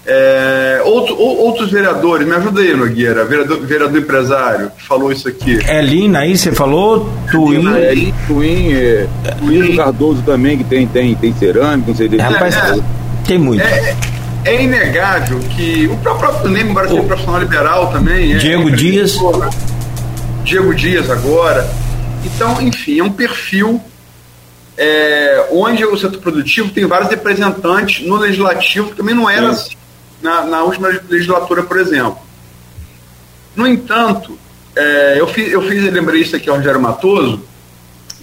É, outro, outros vereadores, me ajuda aí, Nogueira, vereador, vereador empresário, que falou isso aqui. É Lina aí, você falou? Twin. É, Twin, é, Twin Cardoso também, que tem, tem, tem cerâmica, não sei é, Rapaz, é, tem muito. É, é, inegável que o próprio Ney, embora seja profissional liberal também. É, Diego Dias. Diego Dias agora. Então, enfim, é um perfil é, onde o setor produtivo tem vários representantes no legislativo, que também não era assim na, na última legislatura, por exemplo. No entanto, é, eu, fiz, eu fiz, lembrei isso aqui ao Rogério Matoso,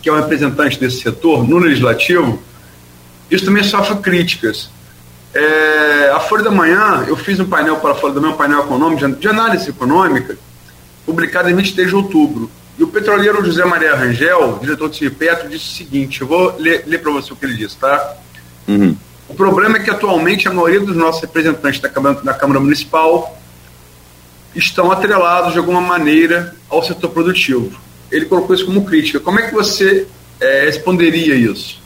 que é o representante desse setor no legislativo, isso também sofre críticas. É, a Folha da Manhã, eu fiz um painel para a Folha da Manhã, um painel econômico, de, de análise econômica, publicado em 23 de outubro. E o petroleiro José Maria Rangel, diretor do Petro, disse o seguinte: eu vou ler, ler para você o que ele disse, tá? Uhum. O problema é que atualmente a maioria dos nossos representantes da Câmara, da Câmara Municipal estão atrelados de alguma maneira ao setor produtivo. Ele colocou isso como crítica. Como é que você é, responderia isso?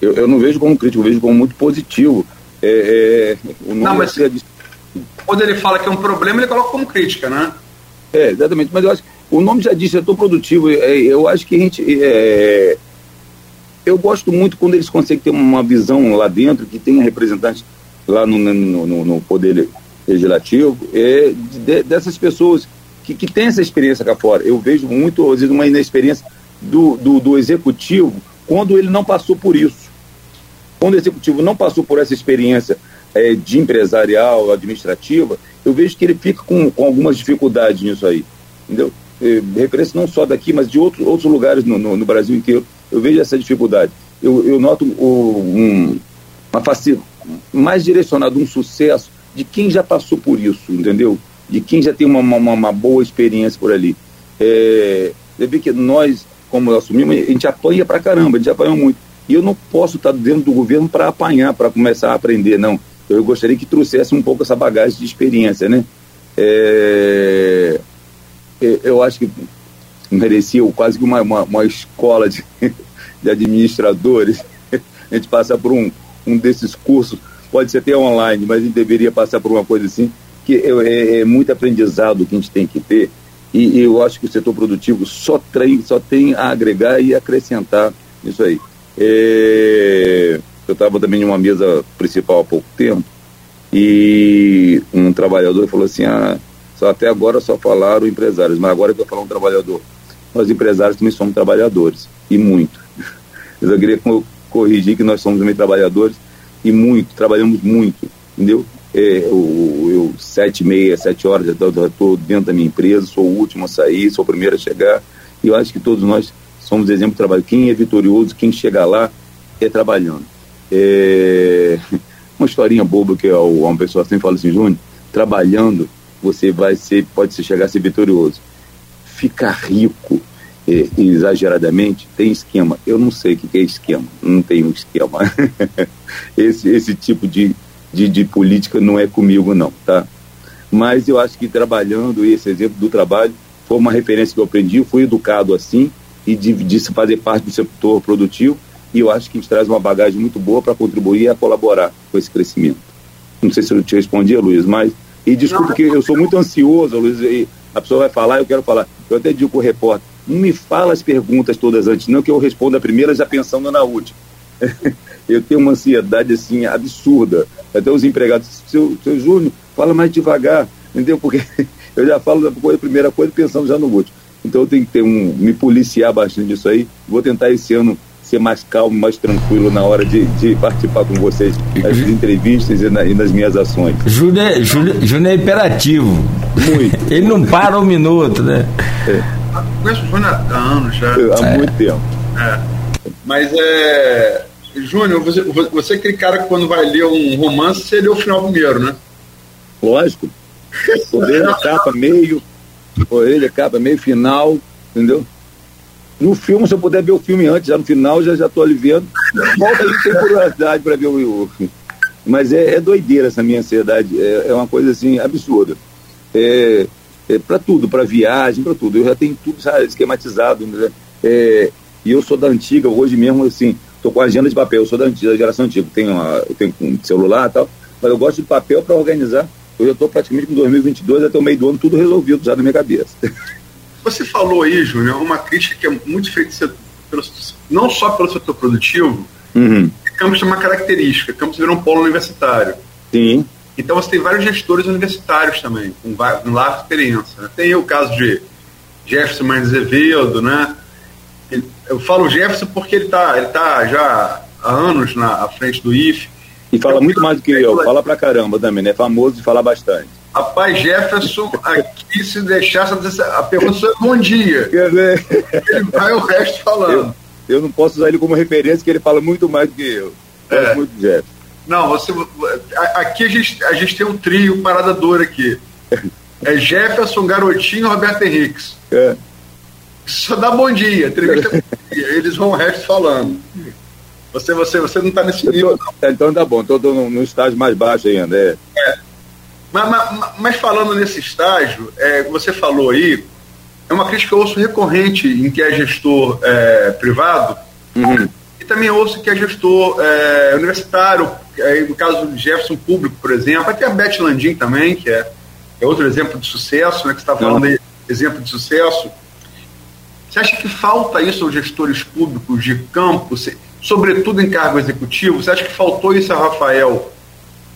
Eu, eu não vejo como crítico, eu vejo como muito positivo. É, é, não, mas é quando ele fala que é um problema, ele coloca como crítica, né? É, exatamente. Mas eu acho o nome já diz setor produtivo. É, eu acho que a gente. É, eu gosto muito quando eles conseguem ter uma visão lá dentro, que tenha representantes lá no, no, no, no Poder Legislativo, é, de, dessas pessoas que, que têm essa experiência cá fora. Eu vejo muito, às vezes, uma inexperiência do, do, do executivo quando ele não passou por isso. Quando o executivo não passou por essa experiência é, de empresarial, administrativa, eu vejo que ele fica com, com algumas dificuldades nisso aí. Entendeu? É, referência não só daqui, mas de outros, outros lugares no, no, no Brasil inteiro, eu vejo essa dificuldade. Eu, eu noto o, um, uma facilidade mais direcionado um sucesso de quem já passou por isso, entendeu? De quem já tem uma, uma, uma boa experiência por ali. É, você vê que nós, como assumimos, a gente apanha pra caramba, a gente apanha muito. E eu não posso estar dentro do governo para apanhar, para começar a aprender, não. Eu gostaria que trouxesse um pouco essa bagagem de experiência, né? É, é eu acho que merecia quase que uma, uma, uma escola de, de administradores. A gente passa por um, um desses cursos, pode ser até online, mas a gente deveria passar por uma coisa assim, que é, é, é muito aprendizado que a gente tem que ter. E, e, eu acho que o setor produtivo só tem, só tem a agregar e acrescentar isso aí. É, eu estava também em uma mesa principal há pouco tempo e um trabalhador falou assim: ah, só até agora só falaram empresários, mas agora eu falar um trabalhador. Nós empresários também somos trabalhadores, e muito. Eu queria corrigir que nós somos também trabalhadores e muito, trabalhamos muito, entendeu? É, eu, eu, sete e meia, sete horas, já estou dentro da minha empresa, sou o último a sair, sou o primeiro a chegar, e eu acho que todos nós somos exemplo de trabalho. Quem é vitorioso, quem chega lá, é trabalhando. É... Uma historinha boba que uma pessoa sempre fala assim, Júnior, trabalhando você vai ser, pode se chegar a ser vitorioso. Ficar rico é, exageradamente, tem esquema. Eu não sei o que é esquema, não tem um esquema. esse, esse tipo de, de, de, política não é comigo, não, tá? Mas eu acho que trabalhando, esse exemplo do trabalho, foi uma referência que eu aprendi, eu fui educado assim, e de, de fazer parte do setor produtivo, e eu acho que isso traz uma bagagem muito boa para contribuir e a colaborar com esse crescimento. Não sei se eu te respondi, Luiz, mas. E desculpe que eu sou muito ansioso, Luiz, e a pessoa vai falar, eu quero falar. Eu até digo o repórter, não me fala as perguntas todas antes, não, que eu respondo a primeira já pensando na última. eu tenho uma ansiedade assim absurda. Até os empregados, seu, seu Júnior, fala mais devagar, entendeu? Porque eu já falo da primeira coisa pensando já no último. Então eu tenho que ter um, me policiar bastante disso aí. Vou tentar esse ano ser mais calmo, mais tranquilo na hora de, de participar com vocês nas entrevistas e, na, e nas minhas ações. Júnior é, Júnior é imperativo. Muito. Ele não para um minuto, né? É conheço o Júnior há anos já. Há é. muito tempo. É. Mas é. Júnior, você, você é aquele cara que quando vai ler um romance, você lê o final primeiro, né? Lógico. Orelha, capa, meio. Orelha, capa, meio, final, entendeu? No filme, se eu puder ver o filme antes, já no final, já tô ali vendo. Volta aí tem curiosidade para ver o. Mas é, é, doideira essa minha ansiedade. É, é uma coisa assim absurda. É, é, para tudo, para viagem, para tudo. Eu já tenho tudo já esquematizado. Né? É, e eu sou da antiga, hoje mesmo, assim, estou com agenda de papel, eu sou da, antiga, da geração antiga, tenho, uma, eu tenho um celular e tal, mas eu gosto de papel para organizar. Eu já estou praticamente com 2022 até o meio do ano, tudo resolvido já na minha cabeça. Você falou aí, Júnior, uma crítica que é muito feita pelo, não só pelo setor produtivo, uhum. Campos tem uma característica, Campos virou um polo universitário. Sim. Então você tem vários gestores universitários também, com, com larga experiência. Né? Tem o caso de Jefferson Mendes Azevedo, né? Eu falo Jefferson porque ele está ele tá já há anos na à frente do IFE. E fala muito mais do que eu, fala pra caramba também, né? Famoso de falar bastante. Rapaz, Jefferson, aqui se deixasse a pergunta é bom dia. Quer ver? Ele vai o resto falando. Eu, eu, não posso usar ele como referência, que ele fala muito mais do que eu. Eu é. muito Jefferson. Não, você. Aqui a gente, a gente tem um trio parada dura aqui. É Jefferson, Garotinho e Roberto Henriques. É. Só dá bom dia, entrevista Eles vão o resto falando. Você, você, você não está nesse nível. Tô, é, então tá bom, estou no, no, estágio mais baixo ainda. É. é. Mas, mas, mas, falando nesse estágio, é, você falou aí, é uma crítica que eu ouço recorrente em que é gestor é, privado, uhum também ouço que é gestor é, universitário, no caso do Jefferson Público, por exemplo, até a Beth Landim também, que é, é outro exemplo de sucesso, né, que você está falando aí, exemplo de sucesso. Você acha que falta isso aos gestores públicos de campo, sobretudo em cargo executivo? Você acha que faltou isso a Rafael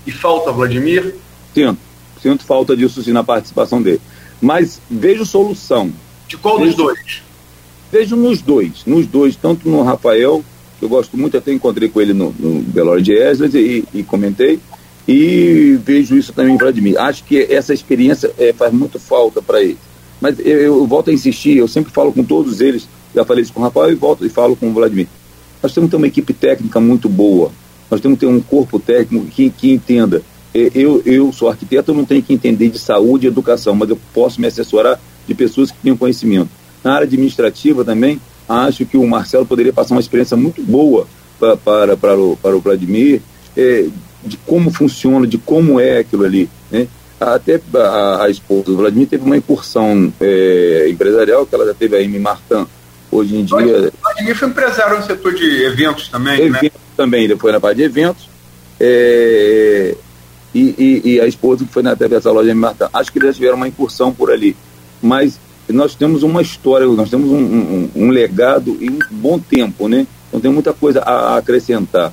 e falta a Vladimir? Sinto, sinto falta disso sim na participação dele. Mas vejo solução. De qual vejo, dos dois? Vejo nos dois, nos dois, tanto no Rafael, que eu gosto muito, até encontrei com ele no, no Belo de Esdras e, e, comentei, e vejo isso também em Vladimir. Acho que essa experiência é, faz muito falta para ele. Mas eu, eu, volto a insistir, eu sempre falo com todos eles, já falei isso com o Rafael e volto e falo com o Vladimir. Nós temos que ter uma equipe técnica muito boa, nós temos que ter um corpo técnico que, que entenda. Eu, eu sou arquiteto, eu não tenho que entender de saúde e educação, mas eu posso me assessorar de pessoas que tenham conhecimento. Na área administrativa também, acho que o Marcelo poderia passar uma experiência muito boa para, para, para, o, para o Vladimir, é, de como funciona, de como é aquilo ali. Né? Até a, a esposa do Vladimir teve uma incursão é, empresarial, que ela já teve a Amy Martin. Hoje em dia. O Vladimir foi empresário no setor de eventos também, né? eventos né? também, ele foi na parte de eventos. É, e, e, e, a esposa que foi na TV essa loja Amy Martin. Acho que eles tiveram uma incursão por ali. Mas nós temos uma história, nós temos um, um, um, legado e um bom tempo, né? Então tem muita coisa a, a acrescentar.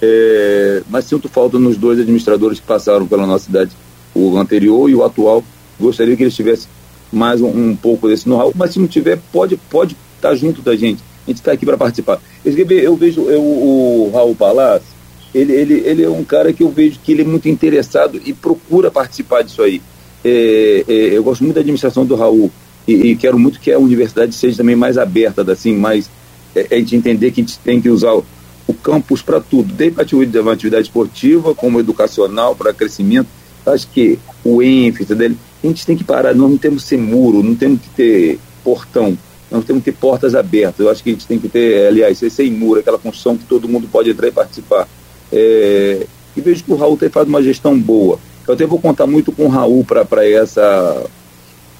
É, mas sinto falta nos dois administradores que passaram pela nossa cidade, o anterior e o atual. Gostaria que eles tivessem mais um, um pouco desse know-how, mas se não tiver, pode pode estar tá junto da gente. A gente está aqui para participar. Eu vejo eu, o Raul Palácio, ele, ele, ele é um cara que eu vejo que ele é muito interessado e procura participar disso aí. É, é, eu gosto muito da administração do Raul e, e, quero muito que a universidade seja também mais aberta, assim, mais é, a gente entender que a gente tem que usar o, o campus para tudo, desde uma atividade esportiva, como educacional, para crescimento. Acho que o ênfase dele, a gente tem que parar, nós não temos que ser muro, não temos que ter portão, nós temos que ter portas abertas. Eu acho que a gente tem que ter, aliás, ser sem muro, aquela construção que todo mundo pode entrar e participar. É, e vejo que o Raul tem feito uma gestão boa. Eu até vou contar muito com o Raul para essa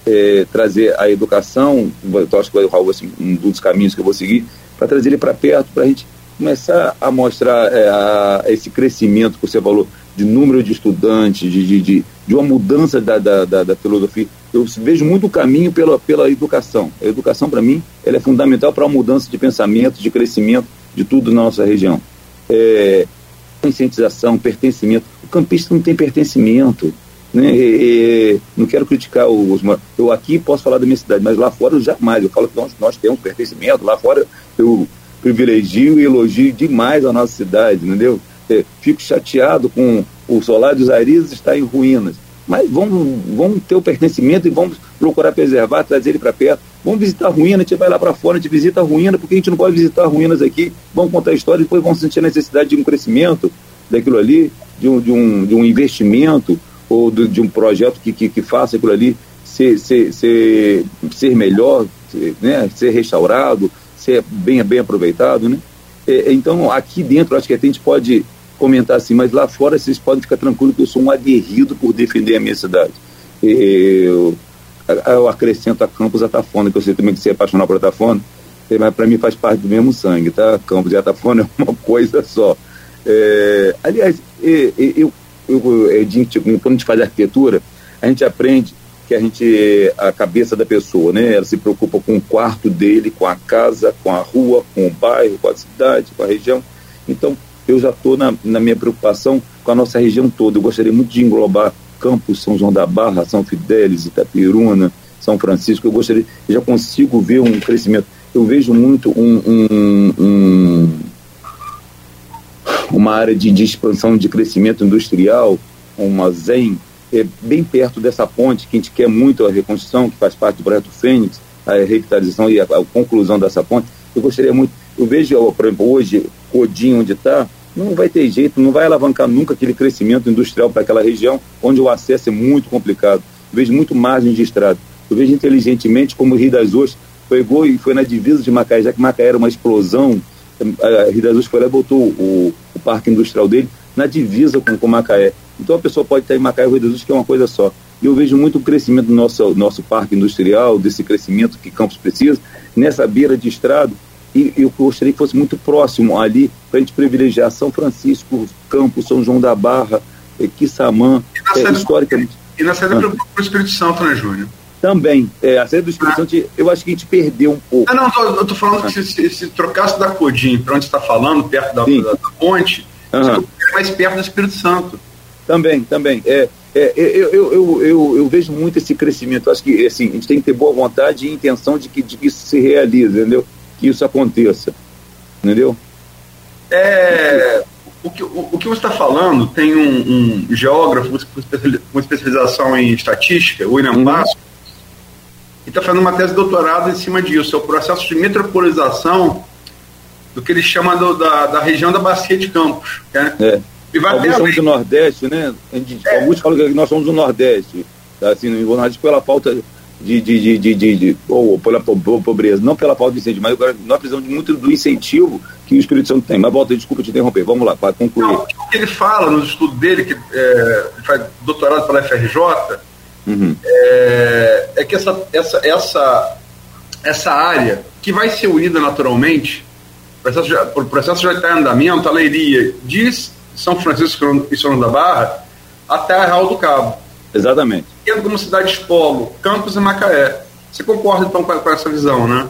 é, trazer a educação, eu acho que o Raul assim, um dos caminhos que eu vou seguir, para trazer ele para perto, para a gente começar a mostrar é, a, esse crescimento que você falou, de número de estudantes, de, de, de, de uma mudança da, da, da, da, filosofia. Eu vejo muito caminho pela, pela educação. A educação, para mim, ela é fundamental para a mudança de pensamento, de crescimento de tudo na nossa região. É, conscientização, pertencimento. O campista não tem pertencimento. Né? E, e, não quero criticar os. Eu aqui posso falar da minha cidade, mas lá fora jamais. Eu falo que nós, nós temos pertencimento. Lá fora eu privilegio e elogio demais a nossa cidade, entendeu? É, fico chateado com o solar dos Arizes estar em ruínas. Mas vamos, vamos ter o pertencimento e vamos procurar preservar, trazer ele para perto. Vamos visitar a ruína, a gente vai lá para fora, a gente visita a ruína, porque a gente não pode visitar ruínas aqui. Vamos contar a história, depois vamos sentir a necessidade de um crescimento daquilo ali, de um, de um, de um investimento ou de, de um projeto que, que, que, faça aquilo ali ser, ser, ser, ser melhor, ser, né, ser restaurado, ser bem, bem aproveitado. Né? É, então, aqui dentro, acho que a gente pode comentar assim, mas lá fora vocês podem ficar tranquilos que eu sou um aguerrido por defender a minha cidade. Eu, eu acrescento a Campos Atafona, que eu sei também que você é apaixonado por Atafona, mas para mim faz parte do mesmo sangue, tá? Campos e Atafona é uma coisa só. É, aliás, eu, eu, gente, quando a gente faz arquitetura, a gente aprende que a gente a cabeça da pessoa, né? Ela se preocupa com o quarto dele, com a casa, com a rua, com o bairro, com a cidade, com a região. Então, eu já estou na, na minha preocupação com a nossa região toda. Eu gostaria muito de englobar Campos, São João da Barra, São Fidélis, Itapiruna, São Francisco. Eu gostaria, eu já consigo ver um crescimento. Eu vejo muito um, um, um uma área de, de expansão de crescimento industrial, uma ZEM, é, bem perto dessa ponte, que a gente quer muito a reconstrução, que faz parte do projeto Fênix, a revitalização e a, a conclusão dessa ponte. Eu gostaria muito, eu vejo, por exemplo, hoje, Codinho, onde está, não vai ter jeito, não vai alavancar nunca aquele crescimento industrial para aquela região, onde o acesso é muito complicado. Eu vejo muito margem de estrada. Eu vejo inteligentemente como o Rio das Ostras pegou e foi na divisa de Macaé, já que Macaé era uma explosão a Rio das Ostras foi lá e botou o, o parque industrial dele na divisa com, com Macaé. Então a pessoa pode estar em Macaé e Rio das Ostras, que é uma coisa só. E eu vejo muito o crescimento do nosso, nosso parque industrial, desse crescimento que Campos precisa, nessa beira de estrada, e eu gostaria que fosse muito próximo ali, para a gente privilegiar São Francisco, Campos, São João da Barra, eh, Quissamã, é, historicamente. E na saída ah. para o Espírito Santo, né, Júnior? Também. É, a saída do Espírito ah. Santo, eu acho que a gente perdeu um pouco. Ah, não, eu estou falando ah. que se, se, se, trocasse da Codim para onde está falando, perto da, da, da ponte, uhum. mais perto do Espírito Santo. Também, também. É, é, eu, eu, eu, eu, eu vejo muito esse crescimento. Acho que assim, a gente tem que ter boa vontade e intenção de que, de que isso se realize, entendeu? Que isso aconteça. Entendeu? É, o, que, o, o que você está falando tem um, um, geógrafo com especialização em estatística, o William uhum. Passo, e está fazendo uma tese de doutorado em cima disso. É o processo de metropolização do que ele chama do, da, da região da Bacia de Campos. Né? É. E vai alguns somos do Nordeste, né? É. Alguns falam que nós somos do Nordeste. Tá? Assim, no Nordeste pela falta de, de, de, de, de, ou pela pobreza, não pela falta de incentivo, mas nós precisamos muito do incentivo que o Espírito Santo tem. Mas volta, desculpa te interromper, vamos lá, para concluir. Não, o que ele fala no estudo dele, que é, faz doutorado pela FRJ, uhum. é, é, que essa, essa, essa, essa área, que vai ser unida naturalmente, o processo já, o processo já está em andamento, a leiria diz são Francisco e São da Barra até a Real do Cabo. Exatamente. Tendo como cidades polo, Campos e Macaé. Você concorda então com, essa visão, né?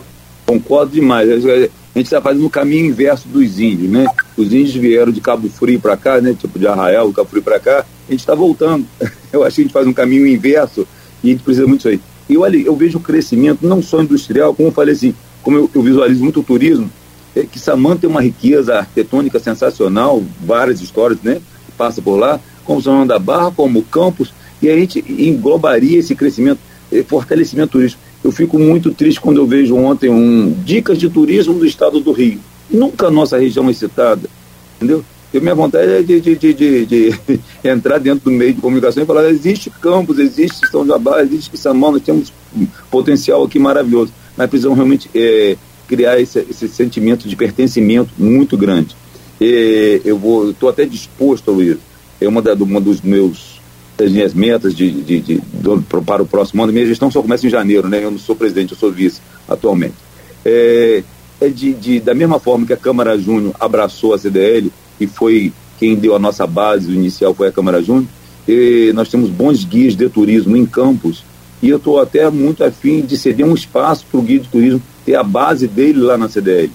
Concordo demais. A gente está fazendo o caminho inverso dos índios, né? Os índios vieram de Cabo Frio para cá, né? Tipo de Arraial, Cabo Frio para cá. A gente está voltando. Eu acho que a gente faz um caminho inverso e a gente precisa muito disso aí. E olha, eu vejo o crescimento não só industrial, como eu falei assim, como eu, eu visualizo muito o turismo, é, que Samanta tem uma riqueza arquitetônica sensacional, várias histórias, né? Passa por lá, como São João da Barra, como Campos, e a gente englobaria esse crescimento, eh, fortalecimento turístico. Eu fico muito triste quando eu vejo ontem um dicas de turismo do estado do Rio. Nunca a nossa região é citada, entendeu? E minha vontade é de, de, de, de, entrar dentro do meio de comunicação e falar: existe Campos, existe São Barra, existe Quissamã, nós temos um potencial aqui maravilhoso, mas precisamos realmente é, criar esse, esse sentimento de pertencimento muito grande. E eu vou, estou até disposto, Luiz, é uma, da, uma dos meus das minhas metas de, de, de, de, para o próximo ano. Minha gestão só começa em janeiro, né? Eu não sou presidente, eu sou vice atualmente. É, é de, da mesma forma que a Câmara Júnior abraçou a CDL e foi quem deu a nossa base inicial foi a Câmara Júnior. E nós temos bons guias de turismo em campos e eu estou até muito afim de ceder um espaço para o guia de turismo ter a base dele lá na CDL.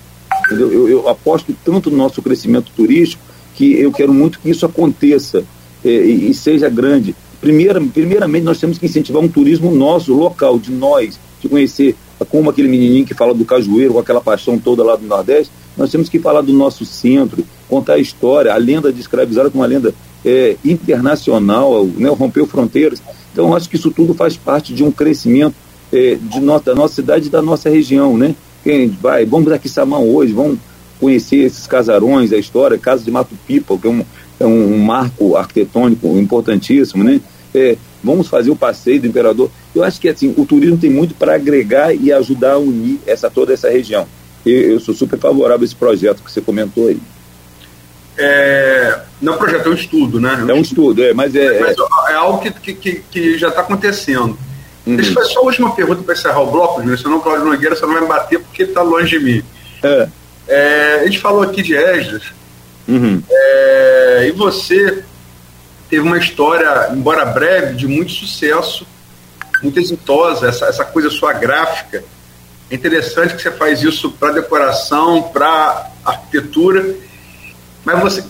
Eu, eu, aposto tanto no nosso crescimento turístico que eu quero muito que isso aconteça e, e, seja grande. Primeira, primeiramente, nós temos que incentivar um turismo nosso, local, de nós, de conhecer como aquele menininho que fala do cajueiro, com aquela paixão toda lá do Nordeste. Nós temos que falar do nosso centro, contar a história, a lenda de escravizada com uma lenda é, internacional, né, rompeu fronteiras. Então, acho que isso tudo faz parte de um crescimento é, de nossa, da nossa cidade e da nossa região, né? Quem vai, vamos aqui Samão hoje, vamos conhecer esses casarões, a história, Casa de Mato Pipa, que é um, é um marco arquitetônico importantíssimo, né? É, vamos fazer o passeio do imperador. Eu acho que assim, o turismo tem muito para agregar e ajudar a unir essa, toda essa região. Eu, eu sou super favorável a esse projeto que você comentou aí. É, não é um projeto, é um estudo, né? É um estudo, é, mas é. Mas é, é algo que, que, que já está acontecendo. Uhum. Deixa eu fazer só a última pergunta para encerrar o bloco, Júnior, senão o Cláudio Nogueira você não vai me bater porque ele está longe de mim. É. É, a gente falou aqui de Esdras, uhum. é, e você teve uma história, embora breve, de muito sucesso, muito exitosa, essa, essa coisa sua gráfica. É interessante que você faz isso para decoração, para arquitetura, mas você,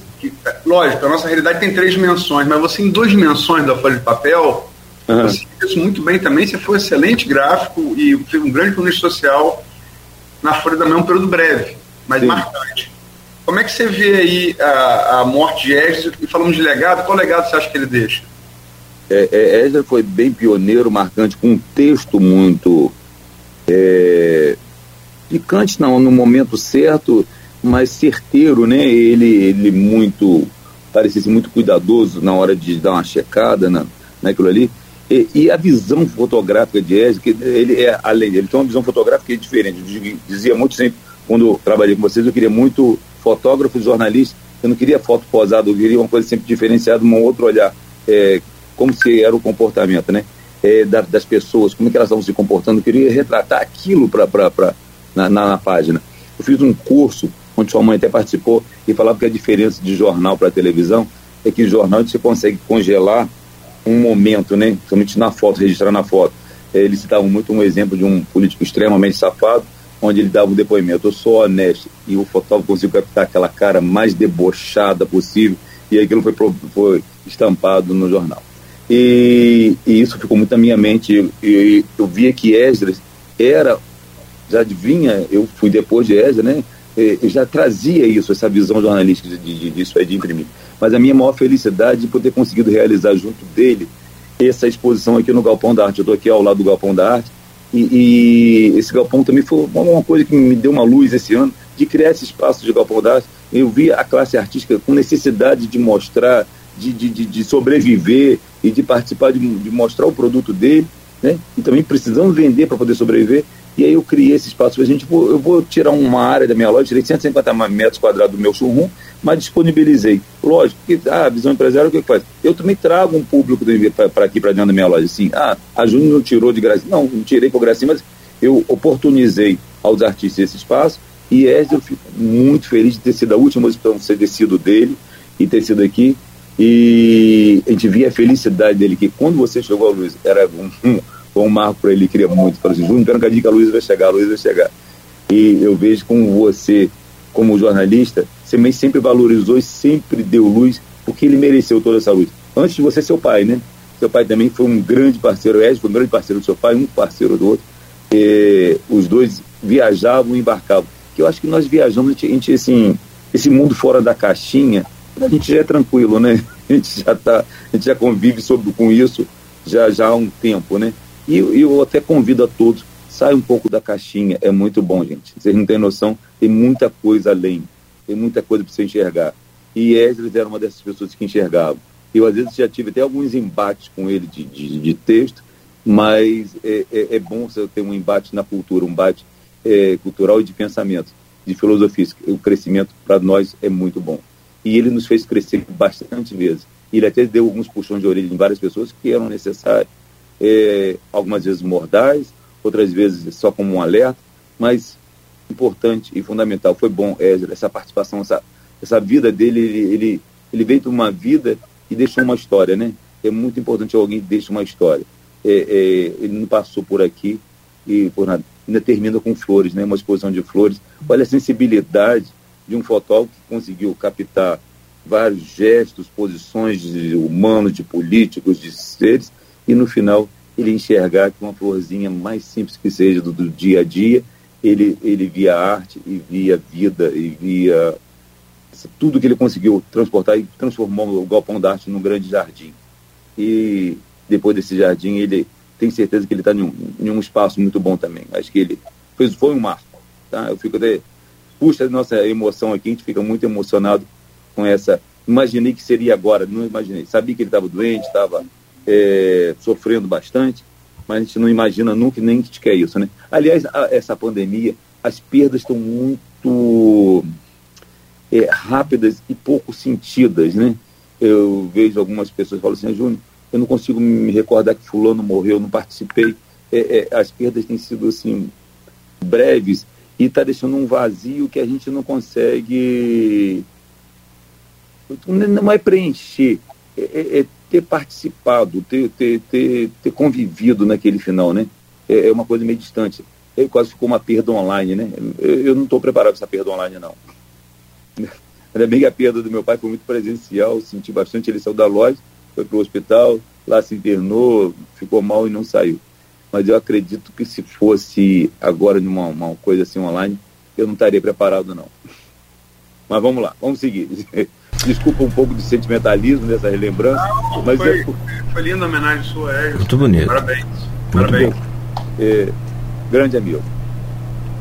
lógico, a nossa realidade tem três dimensões, mas você em duas dimensões da folha de papel Uhum. Você fez isso muito bem também, você foi um excelente gráfico e fez um grande colunista social na Folha da um período breve, mas Sim. marcante. Como é que você vê aí a, a morte de Esdras e falamos de legado, qual legado você acha que ele deixa? É, é, foi bem pioneiro, marcante, com um texto muito é, picante não, no momento certo, mas certeiro, né? Ele, ele muito, parecia muito cuidadoso na hora de dar uma checada na, naquilo ali. E, e, a visão fotográfica de Ezio, que ele é além, ele tem uma visão fotográfica diferente. Eu dizia muito sempre, quando trabalhei com vocês, eu queria muito fotógrafo, jornalista, eu não queria foto posada, eu queria uma coisa sempre diferenciada, um outro olhar, é, como se era o comportamento, né? É, da, das pessoas, como é que elas estavam se comportando, eu queria retratar aquilo pra, pra, pra, na, na, na página. Eu fiz um curso onde sua mãe até participou e falava que a diferença de jornal para televisão é que jornal você consegue congelar um momento, né? Somente na foto, registrar na foto. É, eles citavam muito um exemplo de um político extremamente safado, onde ele dava um depoimento, eu sou honesto, e o fotógrafo conseguiu captar aquela cara mais debochada possível, e aquilo foi, foi estampado no jornal. E, e, isso ficou muito na minha mente. Eu, eu, eu via que Esdras era, já vinha, eu fui depois de Esdras, né? Eu já trazia isso, essa visão jornalística de, de, disso aí, de imprimir. Mas a minha maior felicidade de poder conseguido realizar junto dele essa exposição aqui no Galpão da Arte. Eu estou aqui ao lado do Galpão da Arte. E, e, esse galpão também foi uma coisa que me deu uma luz esse ano, de criar esse espaço de Galpão da Arte. Eu vi a classe artística com necessidade de mostrar, de, de, de sobreviver e de participar, de, de mostrar o produto dele, né? e também precisando vender para poder sobreviver. E aí eu criei esse espaço para a gente. Eu vou tirar uma área da minha loja, tirei 150 metros quadrados do meu showroom, mas disponibilizei. Lógico, que ah, a visão empresarial o que, faz? Eu também trago um público para aqui, para dentro da minha loja. Assim, ah, a Júnior não tirou de graça. Não, não tirei por graça, mas eu oportunizei aos artistas esse espaço. E Ezio, eu fico muito feliz de ter sido a última exposição ser descido dele e ter sido aqui. E a gente via a felicidade dele, que quando você chegou, Luiz, era um, um um marco para ele, queria muito. Falou assim, Júnior, pena que a Luiz vai chegar, a Luiz vai chegar. E eu vejo como você, como jornalista, você sempre valorizou e sempre deu luz, porque ele mereceu toda essa luz. Antes de você, seu pai, né? Seu pai também foi um grande parceiro, Ed foi um grande parceiro do seu pai, um parceiro do outro. E os dois viajavam e embarcavam. Que eu acho que nós viajamos, a gente assim, esse mundo fora da caixinha, a gente já é tranquilo, né? A gente já tá, a gente já convive sobre, com isso já, já há um tempo, né? E eu até convido a todos, sai um pouco da caixinha, é muito bom, gente. Vocês não têm noção, tem muita coisa além, tem muita coisa para você enxergar. E Esdras era uma dessas pessoas que enxergavam. Eu, às vezes, já tive até alguns embates com ele de, de, de texto, mas é, é, é, bom você ter um embate na cultura, um embate é, cultural e de pensamento, de filosofia. O crescimento, para nós, é muito bom. E ele nos fez crescer bastante vezes. Ele até deu alguns puxões de orelha em várias pessoas que eram necessários é, algumas vezes mordaz, outras vezes só como um alerta, mas importante e fundamental. Foi bom, Ezra, essa participação, essa, essa vida dele, ele, ele, ele veio de uma vida e deixou uma história, né? É muito importante alguém deixe uma história. É, é, ele não passou por aqui e por nada. Ainda termina com flores, né? Uma exposição de flores. Olha a sensibilidade de um fotógrafo que conseguiu captar vários gestos, posições de humanos, de políticos, de seres, e no final ele enxergar que uma florzinha mais simples que seja do, do dia a dia, ele, ele via arte e via vida e via tudo que ele conseguiu transportar e transformou o Galpão da Arte num grande jardim. E depois desse jardim, ele tem certeza que ele está em, um, em, um, espaço muito bom também. Acho que ele fez, foi um marco. Tá? Eu fico até. Puxa a nossa emoção aqui, a gente fica muito emocionado com essa. Imaginei que seria agora, não imaginei. Sabia que ele estava doente, estava é, sofrendo bastante, mas a gente não imagina nunca nem que quer isso, né? Aliás, a, essa pandemia, as perdas estão muito é, rápidas e pouco sentidas, né? Eu vejo algumas pessoas falando assim, Júnior, eu não consigo me recordar que fulano morreu, não participei. É, é, as perdas têm sido assim breves e está deixando um vazio que a gente não consegue não é preencher, é, é, é ter participado, ter, ter, ter, ter convivido naquele final, né? É, é uma coisa meio distante. Ele quase ficou uma perda online, né? Eu, eu não estou preparado para essa perda online, não. Ainda bem que a perda do meu pai foi muito presencial, senti bastante. Ele saiu da loja, foi para o hospital, lá se internou, ficou mal e não saiu. Mas eu acredito que se fosse agora numa uma coisa assim online, eu não estaria preparado, não. Mas vamos lá, vamos seguir. Desculpa um pouco de sentimentalismo nessa relembrança. Não, mas foi, é... foi linda a homenagem sua, é. Muito bonito. Parabéns. Muito Parabéns. É, grande amigo.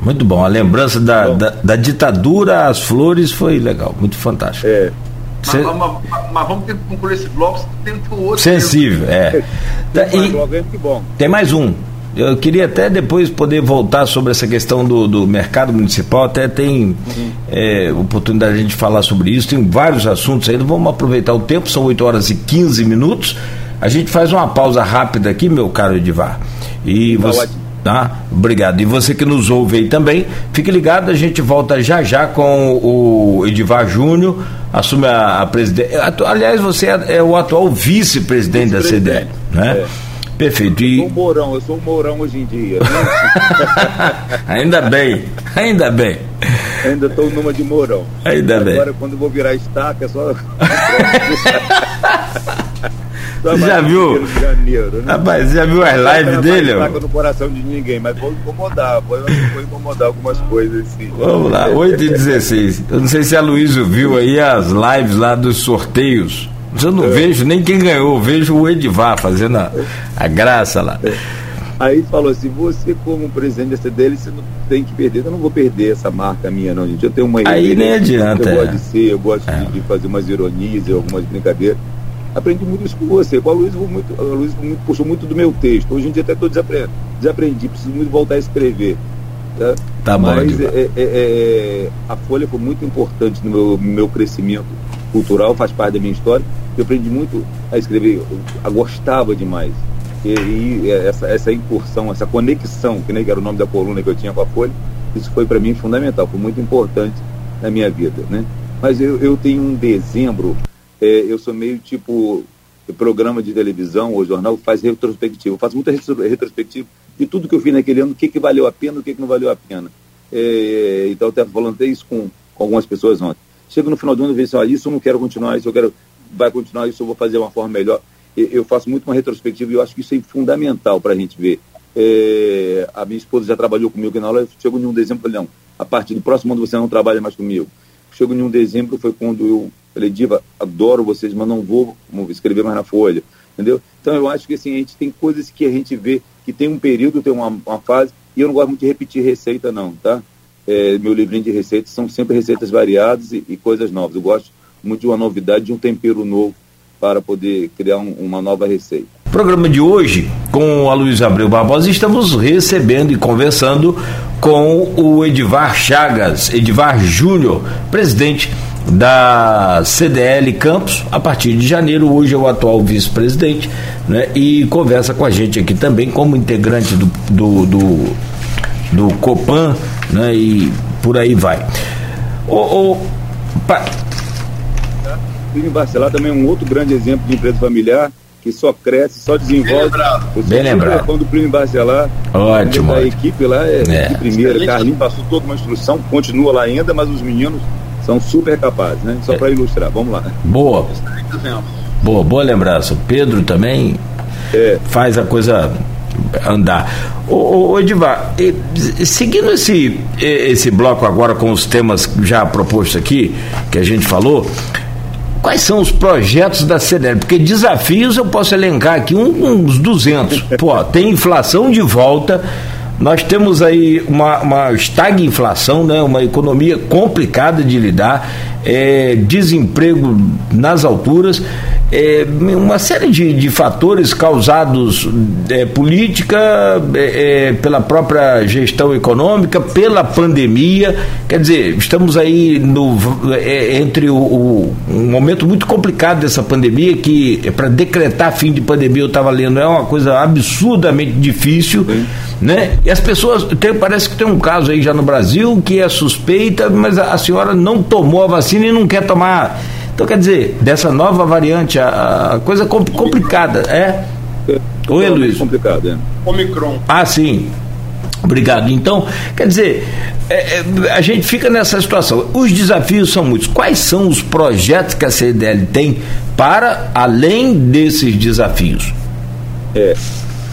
Muito bom. A lembrança da, da, da, ditadura às flores foi legal, muito fantástico. É. Cê... Mas, mas, mas, mas, vamos ter que concluir esse bloco, tem um outro. Sensível, tempo. é. tem, e, tem mais um. Eu queria até depois poder voltar sobre essa questão do, do mercado municipal, até tem é, oportunidade de a gente falar sobre isso, tem vários assuntos ainda, vamos aproveitar o tempo, são 8 horas e 15 minutos. A gente faz uma pausa rápida aqui, meu caro Edivar. E tá você, Tá? Obrigado. E você que nos ouve aí também, fique ligado, a gente volta já já com o Edivar Júnior, assume a, a presidência. Aliás, você é, é o atual vice-presidente da CDL, né? É. Perfeito. E... Eu sou o Mourão, eu sou o Mourão hoje em dia. Né? ainda bem, ainda bem. Ainda estou numa de Mourão. Ainda Agora, bem. Agora, quando eu vou virar estaca, é só. já viu? Janeiro, né? Rapaz, já viu as lives dele? Não no coração de ninguém, mas vou incomodar, vou, vou incomodar algumas coisas assim. Vamos lá, 8 e 16. Eu não sei se a Luísa viu aí as lives lá dos sorteios eu não é. vejo nem quem ganhou, vejo o Edivar fazendo a, a graça lá. É. Aí falou assim, você como presidente da CDL, você não tem que perder. Eu não vou perder essa marca minha, não, gente. Eu tenho uma Aí nem adianta. Eu gosto de é. ser, eu gosto é. de, fazer umas ironias, algumas brincadeiras. Aprendi muito isso com você. Com a Luísa, muito, a Luísa muito, puxou muito do meu texto. Hoje em dia até estou desaprendi, desaprendi, preciso muito voltar a escrever. Tá, tá Mas é, é, é, a Folha foi muito importante no meu, meu crescimento cultural, faz parte da minha história. Eu aprendi muito a escrever, eu gostava demais. E, e, essa, essa incursão, essa conexão, que nem que era o nome da coluna que eu tinha com a Folha, isso foi para mim fundamental, foi muito importante na minha vida. Né? Mas eu, eu tenho um dezembro, é, eu sou meio tipo programa de televisão ou jornal faz retrospectiva. Eu faço muita retrospectiva de tudo que eu fiz naquele ano, o que, que valeu a pena, o que, que não valeu a pena. É, então, estava falando isso com, com algumas pessoas ontem. Chega no final do ano e vê assim, isso eu não quero continuar, isso eu quero, vai continuar, isso eu vou fazer de uma forma melhor. Eu faço muito uma retrospectiva e eu acho que isso é fundamental para a gente ver. É, a minha esposa já trabalhou comigo na aula, chegou em um dezembro, falei, não, a partir do próximo ano você não trabalha mais comigo. Chegou em um dezembro, foi quando eu falei, Diva, adoro vocês, mas não vou escrever mais na folha, entendeu? Então eu acho que assim, a gente tem coisas que a gente vê que tem um período, tem uma, uma fase, e eu não gosto muito de repetir receita não, tá? É, meu livrinho de receitas são sempre receitas variadas e, e, coisas novas. Eu gosto muito de uma novidade, de um tempero novo para poder criar um, uma nova receita. Programa de hoje, com a Luiz Abreu Barbosa, estamos recebendo e conversando com o Edivar Chagas, Edivar Júnior, presidente da CDL Campos, a partir de janeiro, hoje é o atual vice-presidente, né, e conversa com a gente aqui também como integrante do, do, do, do Copan, né? E por aí vai. O, o, pa... Clínica Barcelar também é um outro grande exemplo de empresa familiar que só cresce, só desenvolve. Bem lembrado. Bem o Plínio Barcelar, ótimo. A equipe lá é, é. de primeira. Carlinhos passou toda uma instrução, continua lá ainda, mas os meninos são super capazes, né? Só é. para ilustrar, vamos lá. Boa. Boa, boa lembrança. Pedro também é. faz a coisa andar. Ô, ô Edivar, seguindo esse, esse bloco agora com os temas já propostos aqui, que a gente falou, quais são os projetos da CDL? Porque desafios eu posso elencar aqui uns 200. Pô, tem inflação de volta, nós temos aí uma, uma estagflação, né? uma economia complicada de lidar, é, desemprego nas alturas é, uma série de, de fatores causados é, política, é, é, pela própria gestão econômica, pela pandemia. Quer dizer, estamos aí no, é, entre o, o, um momento muito complicado dessa pandemia, que é para decretar fim de pandemia, eu estava lendo, é uma coisa absurdamente difícil. Né? E as pessoas, tem, parece que tem um caso aí já no Brasil que é suspeita, mas a, a senhora não tomou a vacina e não quer tomar então, quer dizer, dessa nova variante, a, a coisa compl complicada, é? é Oi, Luiz. Complicado, é. Omicron. Ah, sim. Obrigado. Então, quer dizer, é, é, a gente fica nessa situação. Os desafios são muitos. Quais são os projetos que a CDL tem para além desses desafios? É,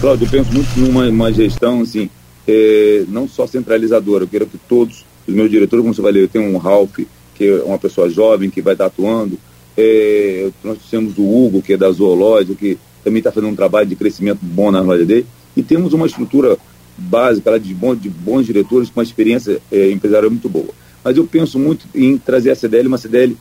Cláudio, eu penso muito numa gestão assim, é, não só centralizadora. Eu quero que todos os meus diretores, como você vai ler, eu tenho um Ralph, que é uma pessoa jovem que vai estar atuando. É, nós temos o Hugo, que é da Zoológica, que também está fazendo um trabalho de crescimento bom na loja dele. E temos uma estrutura básica lá de, bons, de bons diretores com uma experiência é, empresarial muito boa. Mas eu penso muito em trazer a CDL, uma CDL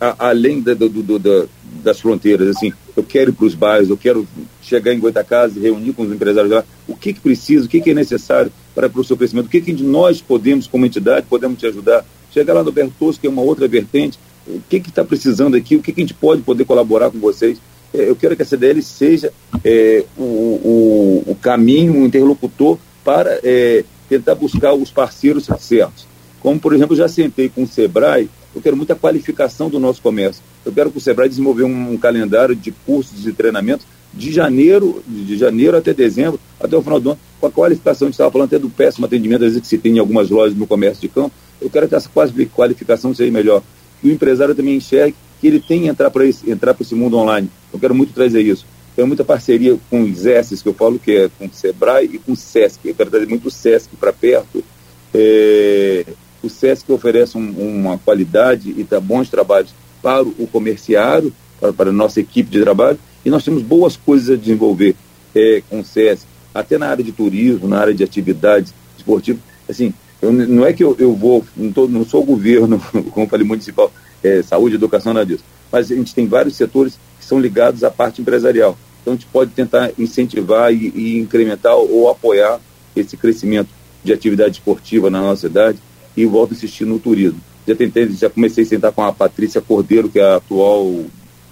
a, além da, do, do, da, das fronteiras. Assim, eu quero ir para os bairros, eu quero chegar em Goitacazes e reunir com os empresários lá. O que, que precisa, o que, que é necessário para, para o seu crescimento? O que, que nós podemos, como entidade, podemos te ajudar? Chegar lá no Bertoso, que é uma outra vertente, o que está precisando aqui, o que, que, a gente pode poder colaborar com vocês. É, eu quero que a CDL seja é, o, o, o, caminho, o interlocutor para é, tentar buscar os parceiros certos. Como, por exemplo, já sentei com o Sebrae, eu quero muita qualificação do nosso comércio. Eu quero que o Sebrae desenvolver um, um calendário de cursos e treinamentos de janeiro, de janeiro até dezembro, até o final do ano, com a qualificação, a gente estava falando até do péssimo atendimento, às vezes que se tem em algumas lojas no comércio de campo, eu quero que essa qualificação seja melhor. Que o empresário também enxergue que ele tem que entrar para esse, mundo online. Eu quero muito trazer isso. Tenho muita parceria com os ESSES, que eu falo que é com o Sebrae e com o SESC. Eu quero trazer muito o SESC para perto. É, o SESC oferece um, uma qualidade e dá bons trabalhos para o comerciário, para, para a nossa equipe de trabalho, e nós temos boas coisas a desenvolver é, com o SESC, até na área de turismo, na área de atividades esportivas. Assim, eu, não é que eu, eu vou, não, tô, não sou governo, como falei, municipal, é, saúde, educação, nada disso, mas a gente tem vários setores que são ligados à parte empresarial. Então a gente pode tentar incentivar e, e incrementar ou apoiar esse crescimento de atividade esportiva na nossa cidade e volto a insistir no turismo. Já tentei, já comecei a sentar com a Patrícia Cordeiro, que é a atual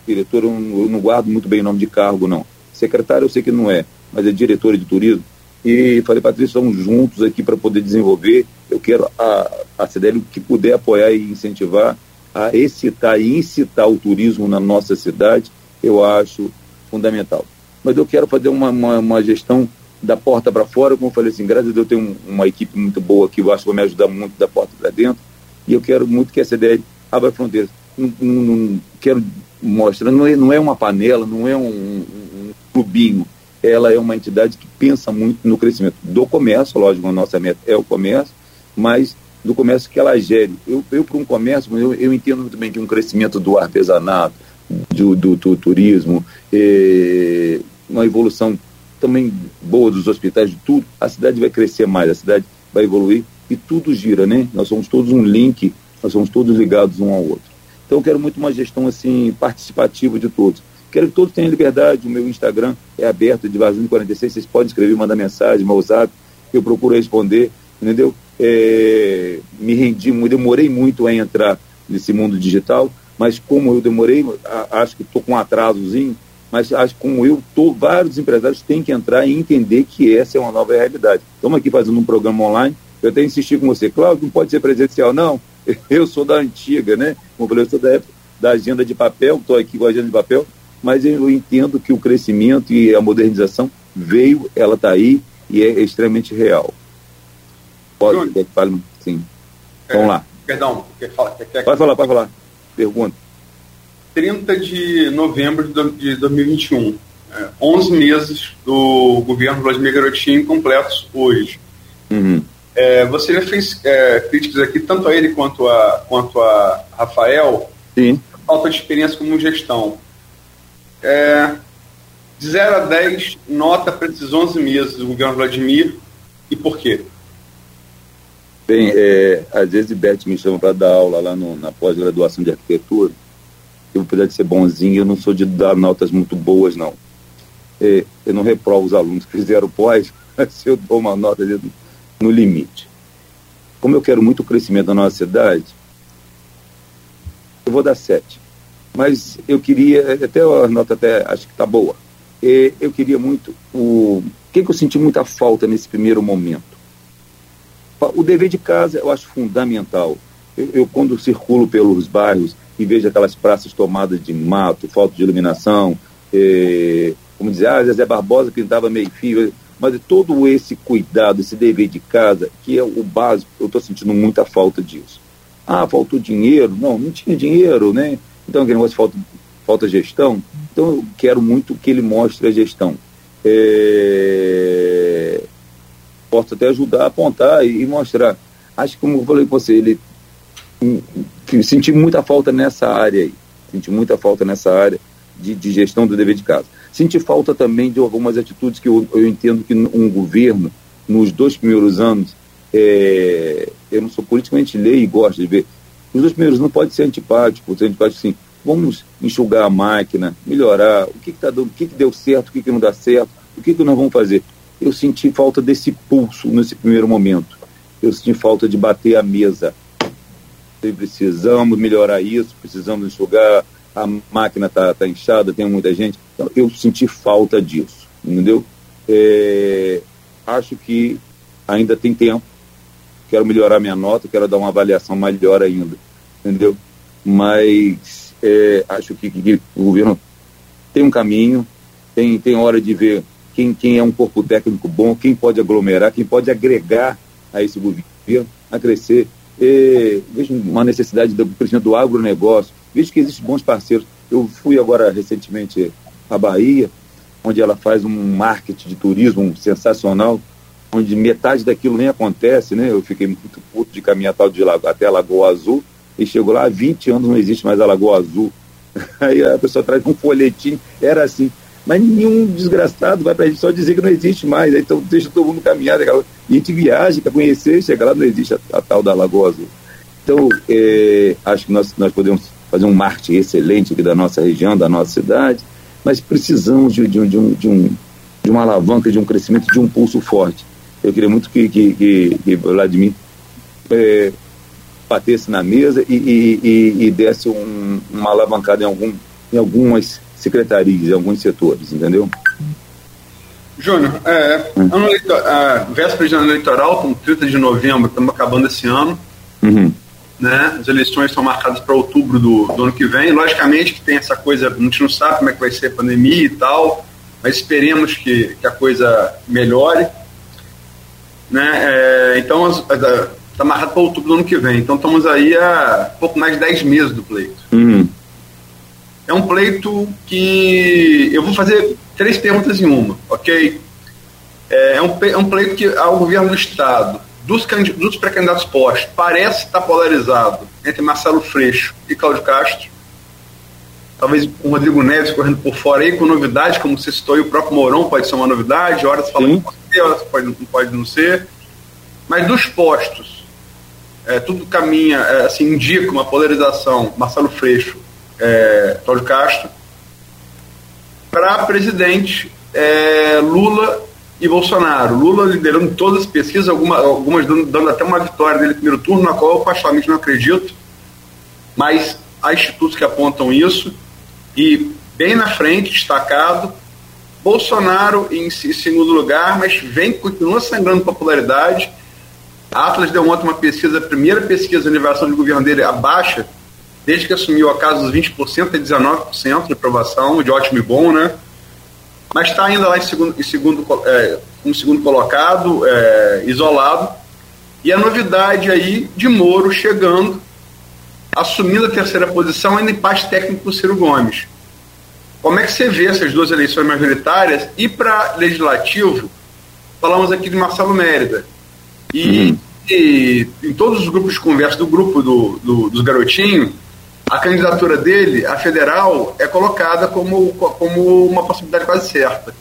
diretora, eu não guardo muito bem o nome de cargo, não. Secretária eu sei que não é, mas é diretora de turismo. E falei, Patrícia, estamos juntos aqui para poder desenvolver. Eu quero a, a CDL que puder apoiar e incentivar a excitar e incitar o turismo na nossa cidade, eu acho fundamental. Mas eu quero fazer uma, uma, uma gestão da porta para fora, como eu falei assim, graças a Deus eu tenho uma equipe muito boa que eu acho que vai me ajudar muito da porta para dentro, e eu quero muito que a CDL abra fronteiras. Não, não, não, quero mostrar, não é, não é uma panela, não é um, um, um clubinho, ela é uma entidade que pensa muito no crescimento do comércio, lógico, a nossa meta é o comércio, mas do comércio que ela gere. Eu, eu para um comércio, eu, eu entendo muito bem que um crescimento do artesanato, do, do, do turismo, eh, uma evolução também boa dos hospitais, de tudo, a cidade vai crescer mais, a cidade vai evoluir e tudo gira, né? Nós somos todos um link, nós somos todos ligados um ao outro. Então eu quero muito uma gestão assim participativa de todos. Quero que todos tenham liberdade, o meu Instagram é aberto, de Vazio 46, vocês podem escrever, mandar mensagem, meu WhatsApp, eu procuro responder, entendeu? É, me rendi, demorei muito a entrar nesse mundo digital, mas como eu demorei, acho que estou com um atrasozinho, mas acho que como eu, tô, vários empresários têm que entrar e entender que essa é uma nova realidade. Estamos aqui fazendo um programa online, eu até insisti com você, claro, não pode ser presencial, não, eu sou da antiga, né? Como eu falei, eu sou da época da agenda de papel, estou aqui com a agenda de papel, mas eu entendo que o crescimento e a modernização veio, ela está aí e é extremamente real. Pode, quer que fale? Sim. É, Vamos lá. Perdão, quer falar? Quer, quer... Pode falar, pode falar. Pergunta. 30 de novembro de 2021. É, 11 meses do governo Vladimir Garotinho completos hoje. Uhum. É, você já fez é, críticas aqui, tanto a ele quanto a, quanto a Rafael, Sim. falta de experiência como gestão. É, de 0 a 10, nota para esses 11 meses do governo Vladimir e por quê? Bem, é, às vezes o Beth me chama para dar aula lá no, na pós-graduação de arquitetura eu, apesar de ser bonzinho, eu não sou de dar notas muito boas, não. É, eu não reprovo os alunos que fizeram pós, mas eu dou uma nota no, no limite. Como eu quero muito crescimento da nossa cidade, eu vou dar sete. Mas eu queria, até a nota até acho que está boa. É, eu queria muito o. Que, que eu senti muita falta nesse primeiro momento? O dever de casa eu acho fundamental. Eu, eu, quando circulo pelos bairros, e vejo aquelas praças tomadas de mato, falta de iluminação, é, como dizer, ah, Zezé Barbosa pintava meio fio, mas todo esse cuidado, esse dever de casa, que é o básico, eu estou sentindo muita falta disso. Ah, faltou dinheiro? Não, não tinha dinheiro, né? Então, aquele negócio falta, falta gestão. Então, eu quero muito que ele mostre a gestão. É... Posso até ajudar a apontar e, mostrar. Acho que, como eu falei com você, ele senti muita falta nessa área aí. Senti muita falta nessa área de, de, gestão do dever de casa. Senti falta também de algumas atitudes que eu, eu entendo que um governo, nos dois primeiros anos, é, eu não sou politicamente leio e gosto de ver. Os dois primeiros não pode ser antipático, ser antipático assim, vamos enxugar a máquina, melhorar, o que, que, tá o que, que deu certo, o que, que não dá certo, o que, que nós vamos fazer. Eu senti falta desse pulso nesse primeiro momento. Eu senti falta de bater a mesa precisamos melhorar isso, precisamos enxugar, a máquina está tá inchada, tem muita gente. Então, eu senti falta disso, entendeu? É, acho que ainda tem tempo. Quero melhorar minha nota, quero dar uma avaliação melhor ainda, entendeu? Mas é, acho que, que, o governo tem um caminho, tem, tem hora de ver quem, quem é um corpo técnico bom, quem pode aglomerar, quem pode agregar a esse governo a crescer. E, vejo uma necessidade do crescimento do agronegócio, vejo que existem bons parceiros. Eu fui agora recentemente à Bahia, onde ela faz um marketing de turismo sensacional, onde metade daquilo nem acontece, né? Eu fiquei muito puto de caminhar tal de até a Lagoa Azul, e chego lá, há 20 anos não existe mais a Lagoa Azul. Aí a pessoa traz um folhetim, era assim. Mas nenhum desgraçado vai para a gente só dizer que não existe mais. Aí, então deixa todo mundo caminhar. E a gente viaja para conhecer, chega lá, não existe a, a, tal da Lagoa Azul. Então, é, acho que nós, nós podemos fazer um marketing excelente aqui da nossa região, da nossa cidade, mas precisamos de, de, de, um, de, um, de uma alavanca, de um crescimento, de um pulso forte. Eu queria muito que, que, que, que Vladimir é, batesse na mesa e, e, e, e desse um, uma alavancada em, algum, em algumas secretarias, em alguns setores, entendeu? Júnior, é, hum. ano a véspera de ano eleitoral, com 30 de novembro, estamos acabando esse ano. Uhum. Né? As eleições estão marcadas para outubro do, do, ano que vem. Logicamente que tem essa coisa, a gente não sabe como é que vai ser a pandemia e tal, mas esperemos que, que a coisa melhore. Né? É, então, está marcado para outubro do ano que vem. Então, estamos aí a pouco mais de 10 meses do pleito. Uhum. É um pleito que eu vou fazer três perguntas em uma, ok? É, é um, é um pleito que ao governo do Estado, dos, dos pré-candidatos postos, parece estar polarizado entre Marcelo Freixo e Cláudio Castro. Talvez com o Rodrigo Neves correndo por fora aí, com novidade, como você citou, e o próprio Mourão pode ser uma novidade, horas fala que pode ser, horas pode, não pode não ser. Mas dos postos, é, tudo caminha, é, assim, indica uma polarização, Marcelo Freixo, é, Cláudio Castro, para presidente é, Lula e Bolsonaro. Lula liderando todas as pesquisas, alguma, algumas dando, dando, até uma vitória dele no primeiro turno, na qual eu particularmente não acredito, mas há institutos que apontam isso. E bem na frente, destacado, Bolsonaro em, em segundo lugar, mas vem, continua sangrando popularidade. A Atlas deu ontem uma pesquisa, a primeira pesquisa de elevação de governo dele abaixa, desde que assumiu a casa dos 20%, é 19% de aprovação, de ótimo e bom, né? Mas está ainda lá em segundo, em segundo, é, um segundo colocado, é, isolado. E a novidade aí de Moro chegando, assumindo a terceira posição, ainda empate técnico com o Ciro Gomes. Como é que você vê essas duas eleições majoritárias? E para legislativo, falamos aqui de Marcelo Mérida. E, uhum. e, em todos os grupos de conversa do grupo do, do, dos garotinhos, a candidatura dele, a federal, é colocada como, como uma possibilidade quase certa.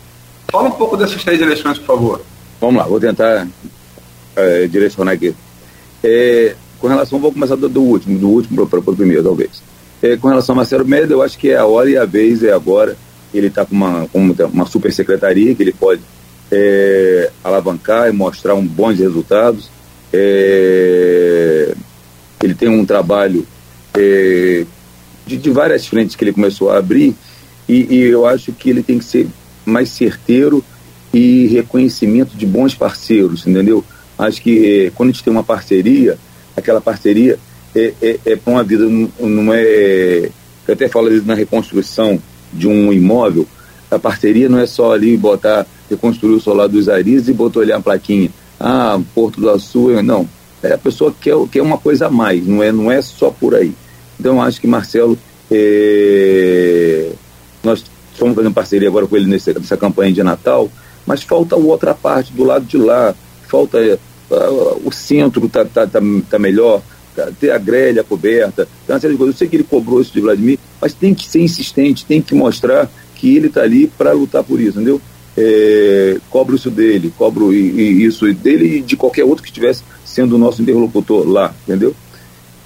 Fala um pouco dessas três eleições, por favor. Vamos lá, vou tentar é, direcionar aqui. É, com relação, vou começar do, do último, do último para o primeiro, talvez. É, com relação a Marcelo Médio, eu acho que é a hora e a vez, é agora. Ele está com uma, com uma super secretaria que ele pode é, alavancar e mostrar um bons resultados. É, ele tem um trabalho é, de, de, várias frentes que ele começou a abrir e, e, eu acho que ele tem que ser mais certeiro e reconhecimento de bons parceiros, entendeu? Acho que é, quando a gente tem uma parceria, aquela parceria é, é, é para uma vida, não, é. Eu até falo na reconstrução de um imóvel, a parceria não é só ali botar, reconstruir o solar dos Aris e botar ali a plaquinha. Ah, Porto do Açu, não. É, a pessoa quer, quer uma coisa a mais, não é, não é só por aí. Então, acho que Marcelo, é... nós estamos fazendo parceria agora com ele nessa, nessa campanha de Natal, mas falta outra parte do lado de lá, falta o centro está tá, tá, tá melhor, tá, ter a grelha coberta, tem uma série de coisas. Eu sei que ele cobrou isso de Vladimir, mas tem que ser insistente, tem que mostrar que ele está ali para lutar por isso, entendeu? É, cobro isso dele, cobro isso dele e de qualquer outro que estivesse sendo o nosso interlocutor lá, entendeu?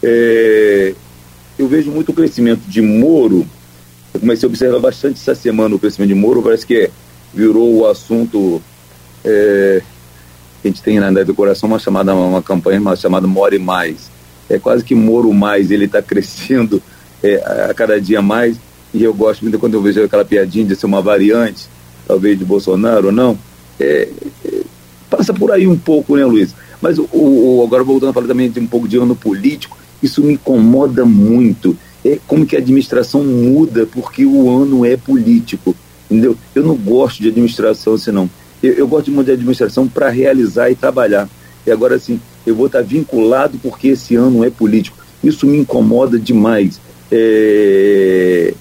É, eu vejo muito o crescimento de Moro. Eu comecei a observar bastante essa semana o crescimento de Moro, parece que virou o assunto. É, a gente tem na decoração uma chamada, uma campanha uma chamada More Mais. É quase que Moro Mais, ele está crescendo é, a cada dia mais. E eu gosto muito quando eu vejo aquela piadinha de ser uma variante, talvez de Bolsonaro ou não. É, é, Passa por aí um pouco, né, Luiz? Mas o, o, agora voltando a falar também de um pouco de ano político, isso me incomoda muito. É como que a administração muda porque o ano é político. Entendeu? Eu não gosto de administração senão. Eu, eu gosto de administração para realizar e trabalhar. E agora, assim, eu vou estar vinculado porque esse ano é político. Isso me incomoda demais. É...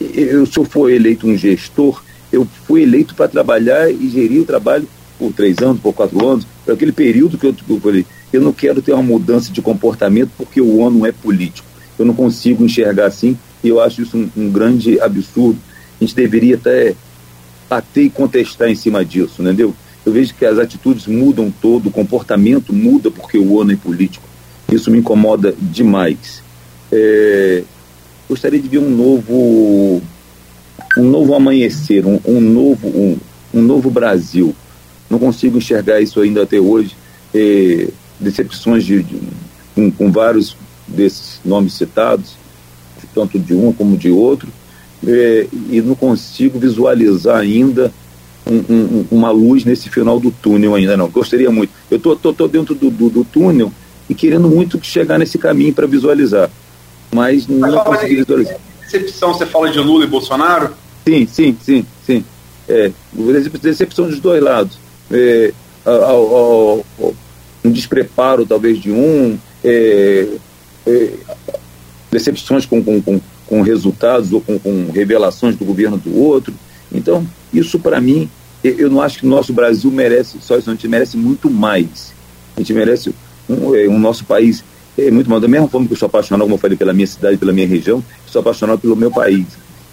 Eu, se eu for eleito um gestor, eu fui eleito para trabalhar e gerir o trabalho por três anos, por quatro anos, por aquele período que eu, eu falei. Eu não quero ter uma mudança de comportamento porque o ano é político. Eu não consigo enxergar assim e eu acho isso um, um grande absurdo. A gente deveria até bater e contestar em cima disso, entendeu? Eu vejo que as atitudes mudam todo, o comportamento muda porque o ano é político. Isso me incomoda demais. É, gostaria de ver um novo, um novo amanhecer, um, um novo, um, um, novo Brasil. Não consigo enxergar isso ainda até hoje. É, decepções de, de com, com vários desses nomes citados, tanto de um como de outro, é, e não consigo visualizar ainda um, um, uma luz nesse final do túnel ainda não. Gostaria muito. Eu tô, tô, tô dentro do, do, do, túnel e querendo muito chegar nesse caminho para visualizar, mas não mas consegui visualizar. Decepção, você fala de Lula e Bolsonaro? Sim, sim, sim, sim. É, decepção dos dois lados. É, ao, ao, ao, um despreparo talvez de um, é, é, decepções com, com, com, com, resultados ou com, com revelações do governo do outro. Então, isso para mim, eu não acho que o nosso Brasil merece só isso, a gente merece muito mais. A gente merece um, é, um nosso país é muito mais. Da mesma forma que eu sou apaixonado, como eu falei, pela minha cidade, pela minha região, sou apaixonado pelo meu país.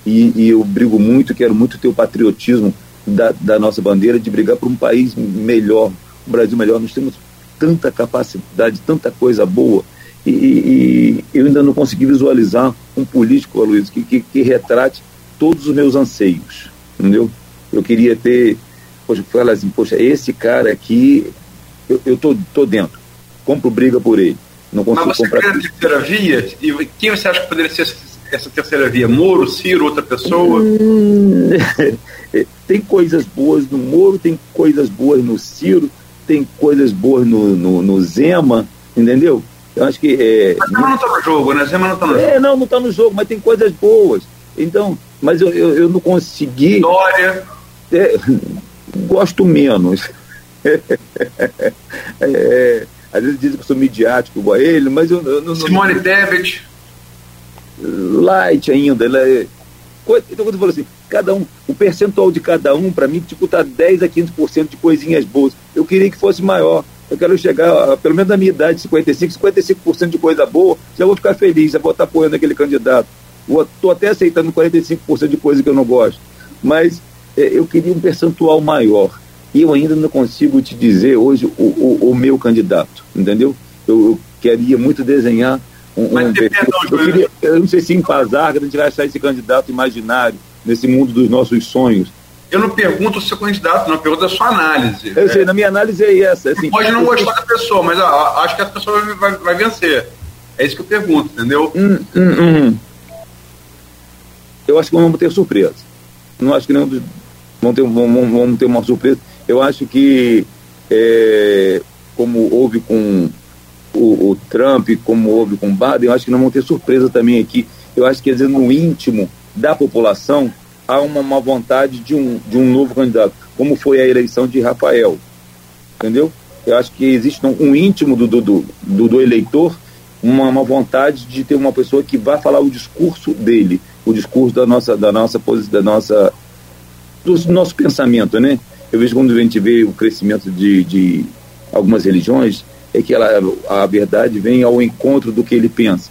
E, e eu brigo muito, quero muito ter o patriotismo da, da nossa bandeira de brigar por um país melhor, um Brasil melhor. Nós temos tanta capacidade, tanta coisa boa. E, e, eu ainda não consegui visualizar um político, Luiz, que, que, que, retrate todos os meus anseios, entendeu? Eu queria ter, poxa, falar assim, poxa, esse cara aqui, eu, eu tô, tô dentro, compro briga por ele. Não consigo Mas você comprar. A terceira via? E quem você acha que poderia ser essa terceira via? Moro, Ciro, outra pessoa? Hum, tem coisas boas no Moro, tem coisas boas no Ciro, tem coisas boas no, no, no Zema, entendeu? Eu acho que. É, mas não está no jogo, né? Zema não está no é, jogo. É, não, não está no jogo, mas tem coisas boas. Então, mas eu, eu, eu não consegui. Dória. É, gosto menos. é, às vezes dizem que eu sou midiático igual a ele, mas eu, eu não. Simone Tebet. Light ainda. Ela é, então, quando eu falo assim, cada um, o percentual de cada um, para mim, tipo, tá 10 a 15% de coisinhas boas. Eu queria que fosse maior. Eu quero chegar, pelo menos na minha idade, 55, 55% de coisa boa, já vou ficar feliz, já vou estar apoiando aquele candidato. Estou até aceitando 45% de coisa que eu não gosto. Mas é, eu queria um percentual maior. E eu ainda não consigo te dizer hoje o, o, o meu candidato, entendeu? Eu, eu queria muito desenhar um, um eu, queria, eu não sei se em Pazarga a gente vai achar esse candidato imaginário nesse mundo dos nossos sonhos. Eu não pergunto o seu candidato, não, eu pergunto a sua análise. Eu é. sei, na minha análise é essa. Assim, pode não gostar da pessoa, mas ah, acho que a pessoa vai, vai, vai, vencer. É isso que eu pergunto, entendeu? Hum, hum, hum. Eu acho que vamos ter surpresa. Não acho que nenhum dos. Vamos ter, vamos, vamos ter uma surpresa. Eu acho que, é, como houve com o, o, Trump, como houve com o Biden, eu acho que não vão ter surpresa também aqui. Eu acho que, às vezes, no íntimo da população, há uma, uma vontade de um, de um novo candidato, como foi a eleição de Rafael. Entendeu? Eu acho que existe um, íntimo do, do, do, do eleitor uma, uma, vontade de ter uma pessoa que vá falar o discurso dele, o discurso da nossa, da nossa da nossa, do nosso pensamento, né? Eu vejo quando a gente vê o crescimento de, de algumas religiões, é que ela, a verdade vem ao encontro do que ele pensa.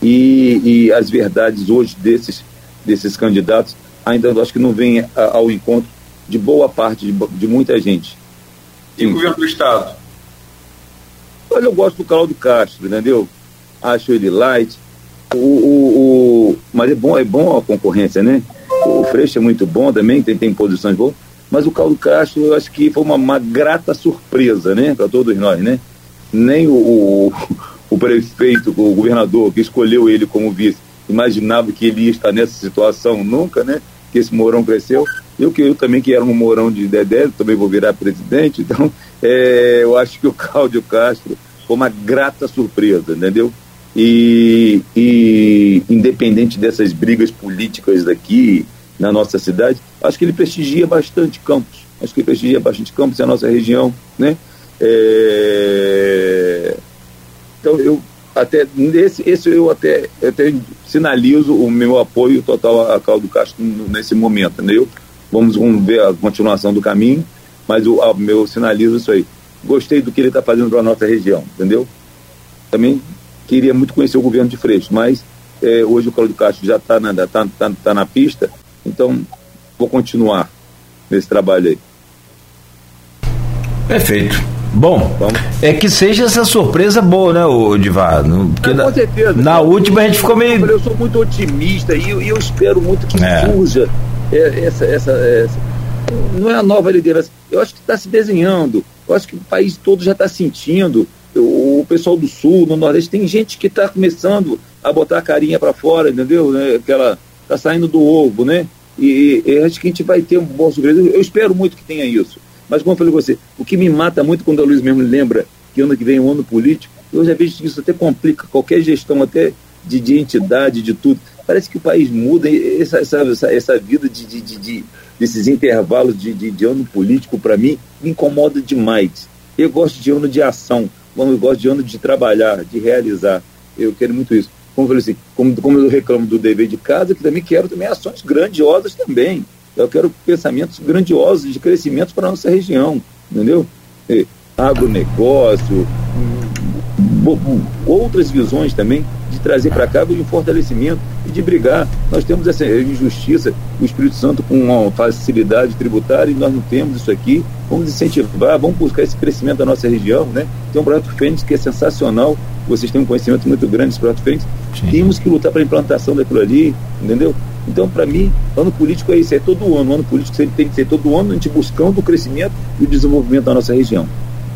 E, e as verdades hoje desses, desses candidatos ainda acho que não vêm ao encontro de boa parte, de, de muita gente. E o governo do Estado? Olha, eu gosto do Cláudio Castro, entendeu? Acho ele light. O, o, o, mas é bom, é bom a concorrência, né? O Freixo é muito bom também, tem, tem posições boas. Mas o Cláudio Castro, eu acho que foi uma, uma grata surpresa, né? Para todos nós, né? nem o, o, o prefeito, o governador que escolheu ele como vice, imaginava que ele ia estar nessa situação nunca, né? Que esse Mourão cresceu. Eu que eu também que era um Mourão de Dedé, também vou virar presidente, então é, eu acho que o Cláudio Castro foi uma grata surpresa, entendeu? E, e independente dessas brigas políticas daqui na nossa cidade, acho que ele prestigia bastante Campos. Acho que ele prestigia bastante Campos, é a nossa região, né? É... Então eu até nesse esse eu até, até sinalizo o meu apoio total a Cláudio Castro nesse momento, entendeu? Vamos, vamos ver a continuação do caminho, mas o a, meu sinalizo isso aí. Gostei do que ele está fazendo para a nossa região, entendeu? Também queria muito conhecer o governo de Freixo, mas é, hoje o Cláudio Castro já está na, tá, tá, tá na pista, então vou continuar nesse trabalho aí. Perfeito. Bom, Vamos. é que seja essa surpresa boa, né, o Divar? Porque na, com certeza. Na última a gente ficou meio. Eu sou muito otimista e eu, eu espero muito que é. surja essa, essa, essa, Não é a nova liderança. Eu acho que está se desenhando. Eu acho que o país todo já está sentindo o pessoal do sul, no Nordeste, tem gente que está começando a botar a carinha para fora, entendeu? Né? Aquela tá saindo do ovo, né? E, e, acho que a gente vai ter um bom surpresa. Eu espero muito que tenha isso. Mas como eu falei com você, o que me mata muito quando a Luiz mesmo lembra que ano que vem é um ano político, eu já vejo que isso até complica qualquer gestão, até de, de entidade, de tudo. Parece que o país muda, essa, essa, essa, vida de, de, de, de, desses intervalos de, de, de ano político, para mim, me incomoda demais. Eu gosto de ano de ação eu gosto de ano de trabalhar, de realizar. Eu quero muito isso. Como eu falei assim, como, como eu reclamo do dever de casa, que também quero também ações grandiosas também. Eu quero pensamentos grandiosos de crescimento para a nossa região, entendeu? E, agronegócio, outras visões também de trazer para cá um fortalecimento e de brigar. Nós temos essa injustiça, o Espírito Santo com uma facilidade tributária e nós não temos isso aqui. Vamos incentivar, vamos buscar esse crescimento da nossa região, né? Tem um projeto Fênix que é sensacional, vocês têm um conhecimento muito grande desse projeto Fênix. Sim. Temos que lutar para a implantação daquilo ali, entendeu? Então, para mim, ano político é isso, é todo ano. O ano político tem que ser todo ano a gente buscando o crescimento e o desenvolvimento da nossa região.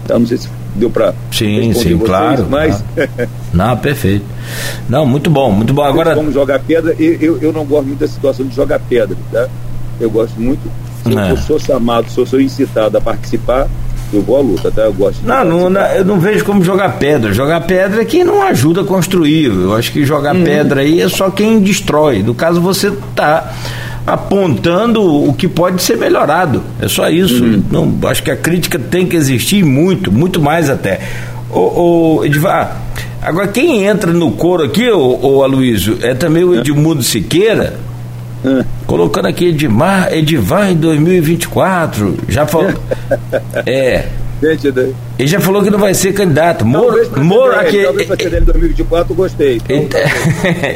Então, não sei se deu para sim sim vocês, claro mas não perfeito não muito bom muito bom agora vamos jogar pedra eu, eu, eu, não gosto muito da situação de jogar pedra tá eu gosto muito se é. eu sou chamado se eu sou incitado a participar eu vou à luta, tá? Eu gosto de não, não, não, eu não vejo como jogar pedra. Jogar pedra é quem não ajuda a construir. Eu acho que jogar hum. pedra aí é só quem destrói. No caso, você tá apontando o que pode ser melhorado. É só isso. Uhum. Não, acho que a crítica tem que existir muito, muito mais até. O, o Edvar, agora quem entra no coro aqui, o, o Aloysio, é também o Edmundo Siqueira. Colocando aqui Edmar, Edvar em 2024. Já falou. é. Ele já falou que não vai ser candidato. Moro, Moro aqui. Talvez para ser em 2024, gostei. Então, então,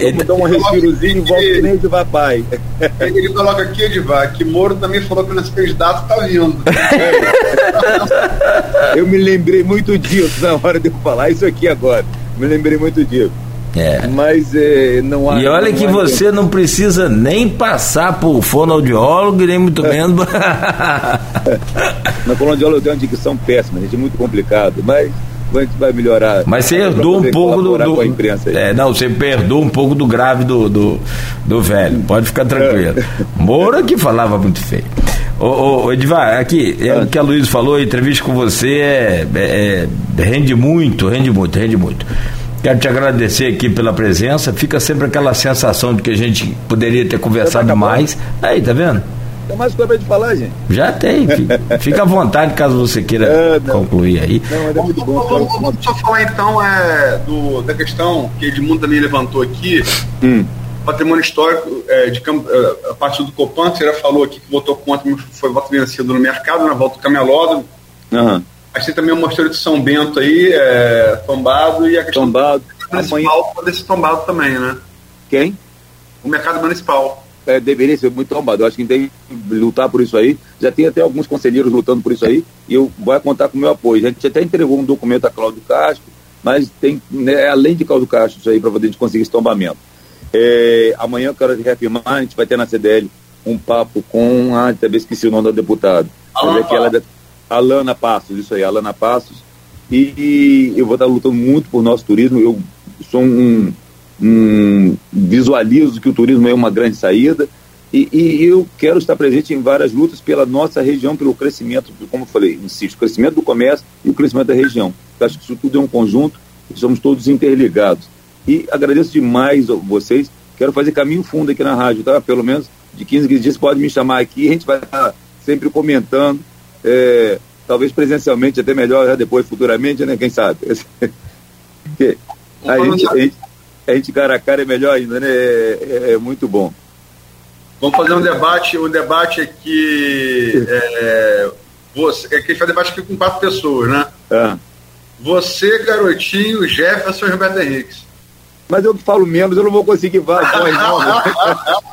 então um respirozinho e volto que nem de papai. Ele coloca aqui, Edivar, que Moro também falou que nesse candidato tá vindo. eu me lembrei muito disso na hora de eu falar isso aqui agora. Me lembrei muito disso. É. Mas é, não há. E olha que você tempo. não precisa nem passar por fonoaudiólogo, nem muito é. menos. Na fonoaudiólogo eu tenho uma dicção péssima, gente, é muito complicado, mas a gente vai melhorar. Mas você herdou um pouco do. do é, não, você perdoa um pouco do grave do, do, do velho, pode ficar tranquilo. É. Moura que falava muito feio. Ô, ô, Edvar, aqui, é o que a Luiz falou, a entrevista com você é, é, rende muito, rende muito, rende muito. Quero te agradecer aqui pela presença. Fica sempre aquela sensação de que a gente poderia ter conversado mais. Aí, tá vendo? Tem mais coisa pra falar, gente? Já tem. Fica à vontade caso você queira é, concluir aí. Não, é muito bom. Vamos só falar então é, do, da questão que Edmundo também levantou aqui. Hum. Patrimônio histórico é, de é, a partir do Copan, você já falou aqui que votou contra, foi voto vencido no mercado, na volta do camelódromo. Uhum. Mas tem também o Mosteiro de São Bento aí, é, tombado, e a questão tombado. do municipal Amanhã... pode ser tombado também, né? Quem? O mercado municipal. É, deveria ser muito tombado. Eu acho que tem que lutar por isso aí. Já tem até alguns conselheiros lutando por isso aí, e eu vou contar com o meu apoio. A gente até entregou um documento a Cláudio Castro, mas tem, né, além de Cláudio Castro, isso aí, para gente conseguir esse tombamento. É, amanhã eu quero reafirmar, a gente vai ter na CDL um papo com. Ah, talvez esqueci o nome da deputada. Mas é que ela, Alana Passos, isso aí, Alana Passos. E, e eu vou estar lutando muito por nosso turismo. Eu sou um, um, visualizo que o turismo é uma grande saída. E, e, eu quero estar presente em várias lutas pela nossa região, pelo crescimento, como eu falei, insisto, crescimento do comércio e o crescimento da região. Eu acho que isso tudo é um conjunto, somos todos interligados. E agradeço demais vocês. Quero fazer caminho fundo aqui na rádio, tá? Pelo menos de 15 15 dias pode me chamar aqui, a gente vai estar sempre comentando, é, talvez presencialmente até melhor, né? depois futuramente, né? Quem sabe? a, gente, a, gente, a gente cara a cara é melhor ainda, né? É, é, é muito bom. Vamos fazer um debate, o um debate aqui. É, você, é que a gente faz debate aqui com quatro pessoas, né? É. Você, Garotinho, Jefferson e Roberto Henrique mas eu falo menos, eu não vou conseguir fazer não.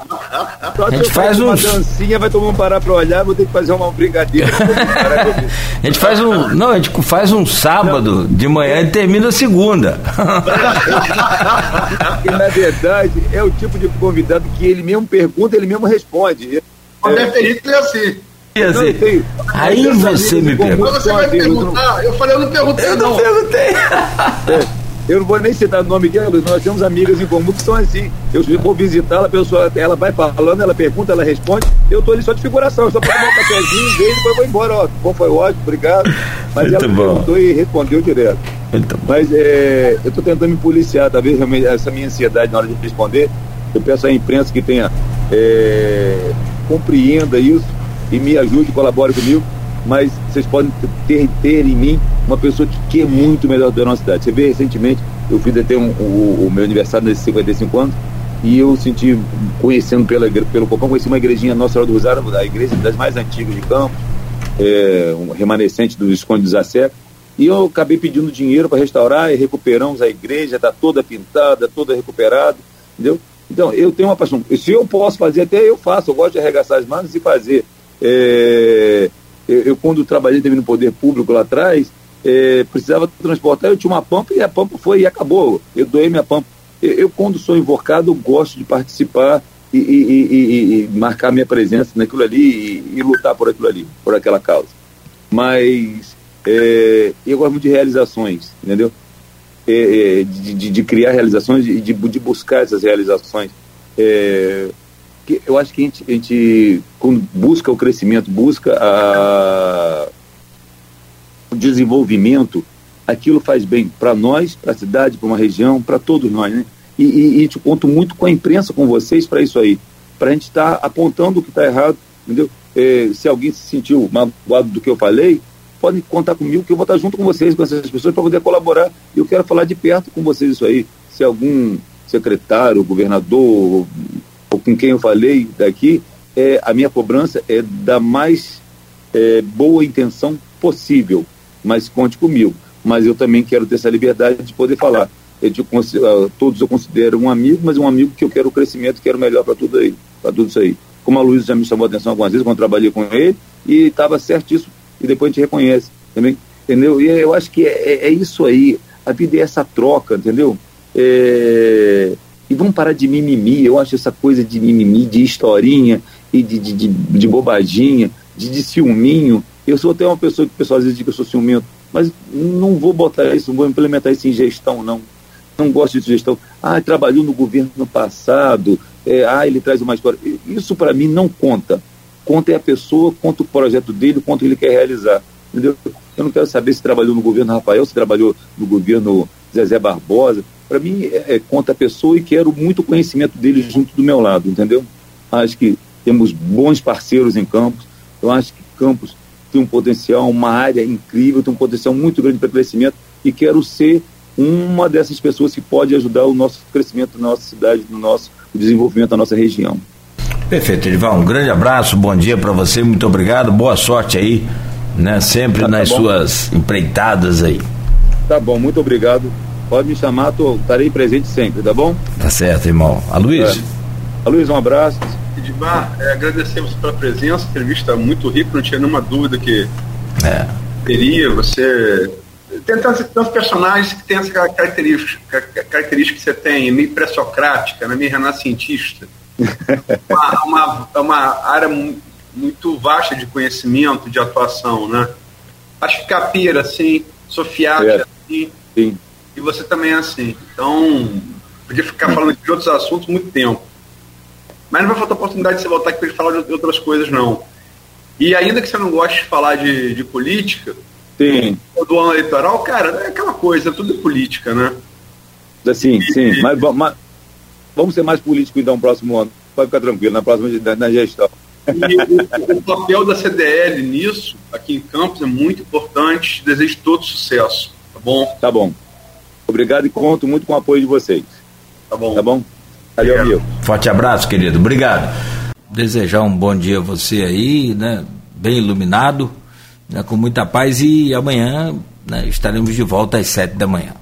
Só a gente faz um... uma dancinha, vai todo mundo parar para olhar, vou ter que fazer uma brigadeira. a gente faz um, não, a gente faz um sábado não. de manhã e termina segunda. e na verdade é o tipo de convidado que ele mesmo pergunta, ele mesmo responde. O Roberto Henrique é assim. Dizer, aí você me pergunta. Você vai perguntar? Eu falei, eu não perguntei, eu não. não. perguntei. É. Eu não vou nem citar o nome dela, nós temos amigas em comum que são assim. Eu vou visitá-la, a pessoa, ela vai falando, ela pergunta, ela responde. Eu estou ali só de figuração, só para tomar um cafezinho, beijo, depois vou embora. Ó, bom, foi ótimo, obrigado. Mas Muito ela bom. perguntou e respondeu direto. Mas é, eu estou tentando me policiar, talvez essa minha ansiedade na hora de responder. Eu peço à imprensa que tenha, é, compreenda isso e me ajude, colabore comigo mas vocês podem ter, ter em mim uma pessoa que quer muito melhor da nossa cidade. Você vê, recentemente, eu fiz até um, o, o, meu aniversário nesses 55 anos, e eu senti, conhecendo pela, pelo Copão, conheci uma igrejinha Nossa Senhora do Rosário, a igreja das mais antigas de Campos, é, um remanescente do Visconde de Zacé, e eu acabei pedindo dinheiro para restaurar e recuperamos a igreja, está toda pintada, toda recuperada, entendeu? Então, eu tenho uma paixão. Se eu posso fazer, até eu faço. Eu gosto de arregaçar as mãos e fazer. É, eu, eu, quando trabalhei também no poder público lá atrás, é, precisava transportar, eu tinha uma pampa e a pampa foi e acabou. Eu doei minha pampa. Eu, eu quando sou invocado, gosto de participar e, e, e, e, marcar minha presença naquilo ali e, lutar por aquilo ali, por aquela causa. Mas é, eu gosto muito de realizações, entendeu? É, é de, de, de, criar realizações e de, de, buscar essas realizações. É, que eu acho que a gente, a gente, quando busca o crescimento, busca a, o desenvolvimento, aquilo faz bem para nós, para a cidade, para uma região, para todos nós, né? E, e, e, te conto muito com a imprensa, com vocês, para isso aí, para a gente estar tá apontando o que está errado, entendeu? É, se alguém se sentiu magoado do que eu falei, podem contar comigo que eu vou estar junto com vocês, com essas pessoas, para poder colaborar. Eu quero falar de perto com vocês isso aí. Se algum secretário, governador, com quem eu falei daqui, é, a minha cobrança é da mais é, boa intenção possível, mas conte comigo. Mas eu também quero ter essa liberdade de poder falar. Eu te, todos eu considero um amigo, mas um amigo que eu quero crescimento, quero melhor para tudo aí, para tudo isso aí. Como a Luísa já me chamou a atenção algumas vezes quando trabalhei com ele, e estava certíssimo, e depois a gente reconhece, também, entendeu? E eu acho que é, é, é isso aí, a vida é essa troca, entendeu? É, e vamos parar de mimimi. Eu acho essa coisa de mimimi, de historinha e de, de, de, de bobadinha, de, de ciúminho. Eu sou até uma pessoa que o pessoal às vezes diz que eu sou ciumento, mas não vou botar isso, não vou implementar isso em gestão, não. Não gosto de gestão. Ah, trabalhou no governo no passado. É, ah, ele traz uma história. Isso para mim não conta. Conta é a pessoa, conta o projeto dele, quanto ele quer realizar. Entendeu? Eu não quero saber se trabalhou no governo Rafael, se trabalhou no governo Zezé Barbosa para mim é, é, conta a pessoa e quero muito conhecimento dele junto do meu lado, entendeu? Acho que temos bons parceiros em Campos, eu acho que Campos tem um potencial, uma área incrível, tem um potencial muito grande para crescimento e quero ser uma dessas pessoas que pode ajudar o nosso crescimento na nossa cidade, no nosso desenvolvimento da nossa região. Perfeito, Edival. Um grande abraço, bom dia para você, muito obrigado, boa sorte aí, né? Sempre tá, nas tá suas empreitadas aí. Tá bom, muito obrigado. Pode me chamar, tô, estarei presente sempre, tá bom? Tá certo, irmão. A Luiz? É. Luiz, um abraço. Edmar, é, agradecemos pela presença, entrevista muito rica, não tinha nenhuma dúvida que é. teria. Você tem tantos, tantos, personagens que tem essa característica, característica que você tem, meio pré-socrática, né, meio renascentista. uma, uma, uma área muito vasta de conhecimento, de atuação, né? Acho que Capira, assim, Sofiati, é. assim. Sim e você também é assim. Então, podia ficar falando de outros assuntos muito tempo. Mas não vai faltar oportunidade de você voltar aqui para ele falar de outras coisas, não. E ainda que você não goste de falar de, de política, Sim. do ano eleitoral, cara, é aquela coisa, tudo é política, né? Sim, sim. Mas, mas, vamos ser mais políticos então no próximo ano. Pode ficar tranquilo, na próxima na gestão. E o, o papel da CDL nisso, aqui em Campos, é muito importante. Desejo todo sucesso. Tá bom? Tá bom. Obrigado e conto muito com o apoio de vocês. Tá bom. Tá bom? Valeu, amigo. Forte abraço, querido. Obrigado. Desejar um bom dia a você aí, né? Bem iluminado, né? com muita paz e amanhã né? estaremos de volta às sete da manhã.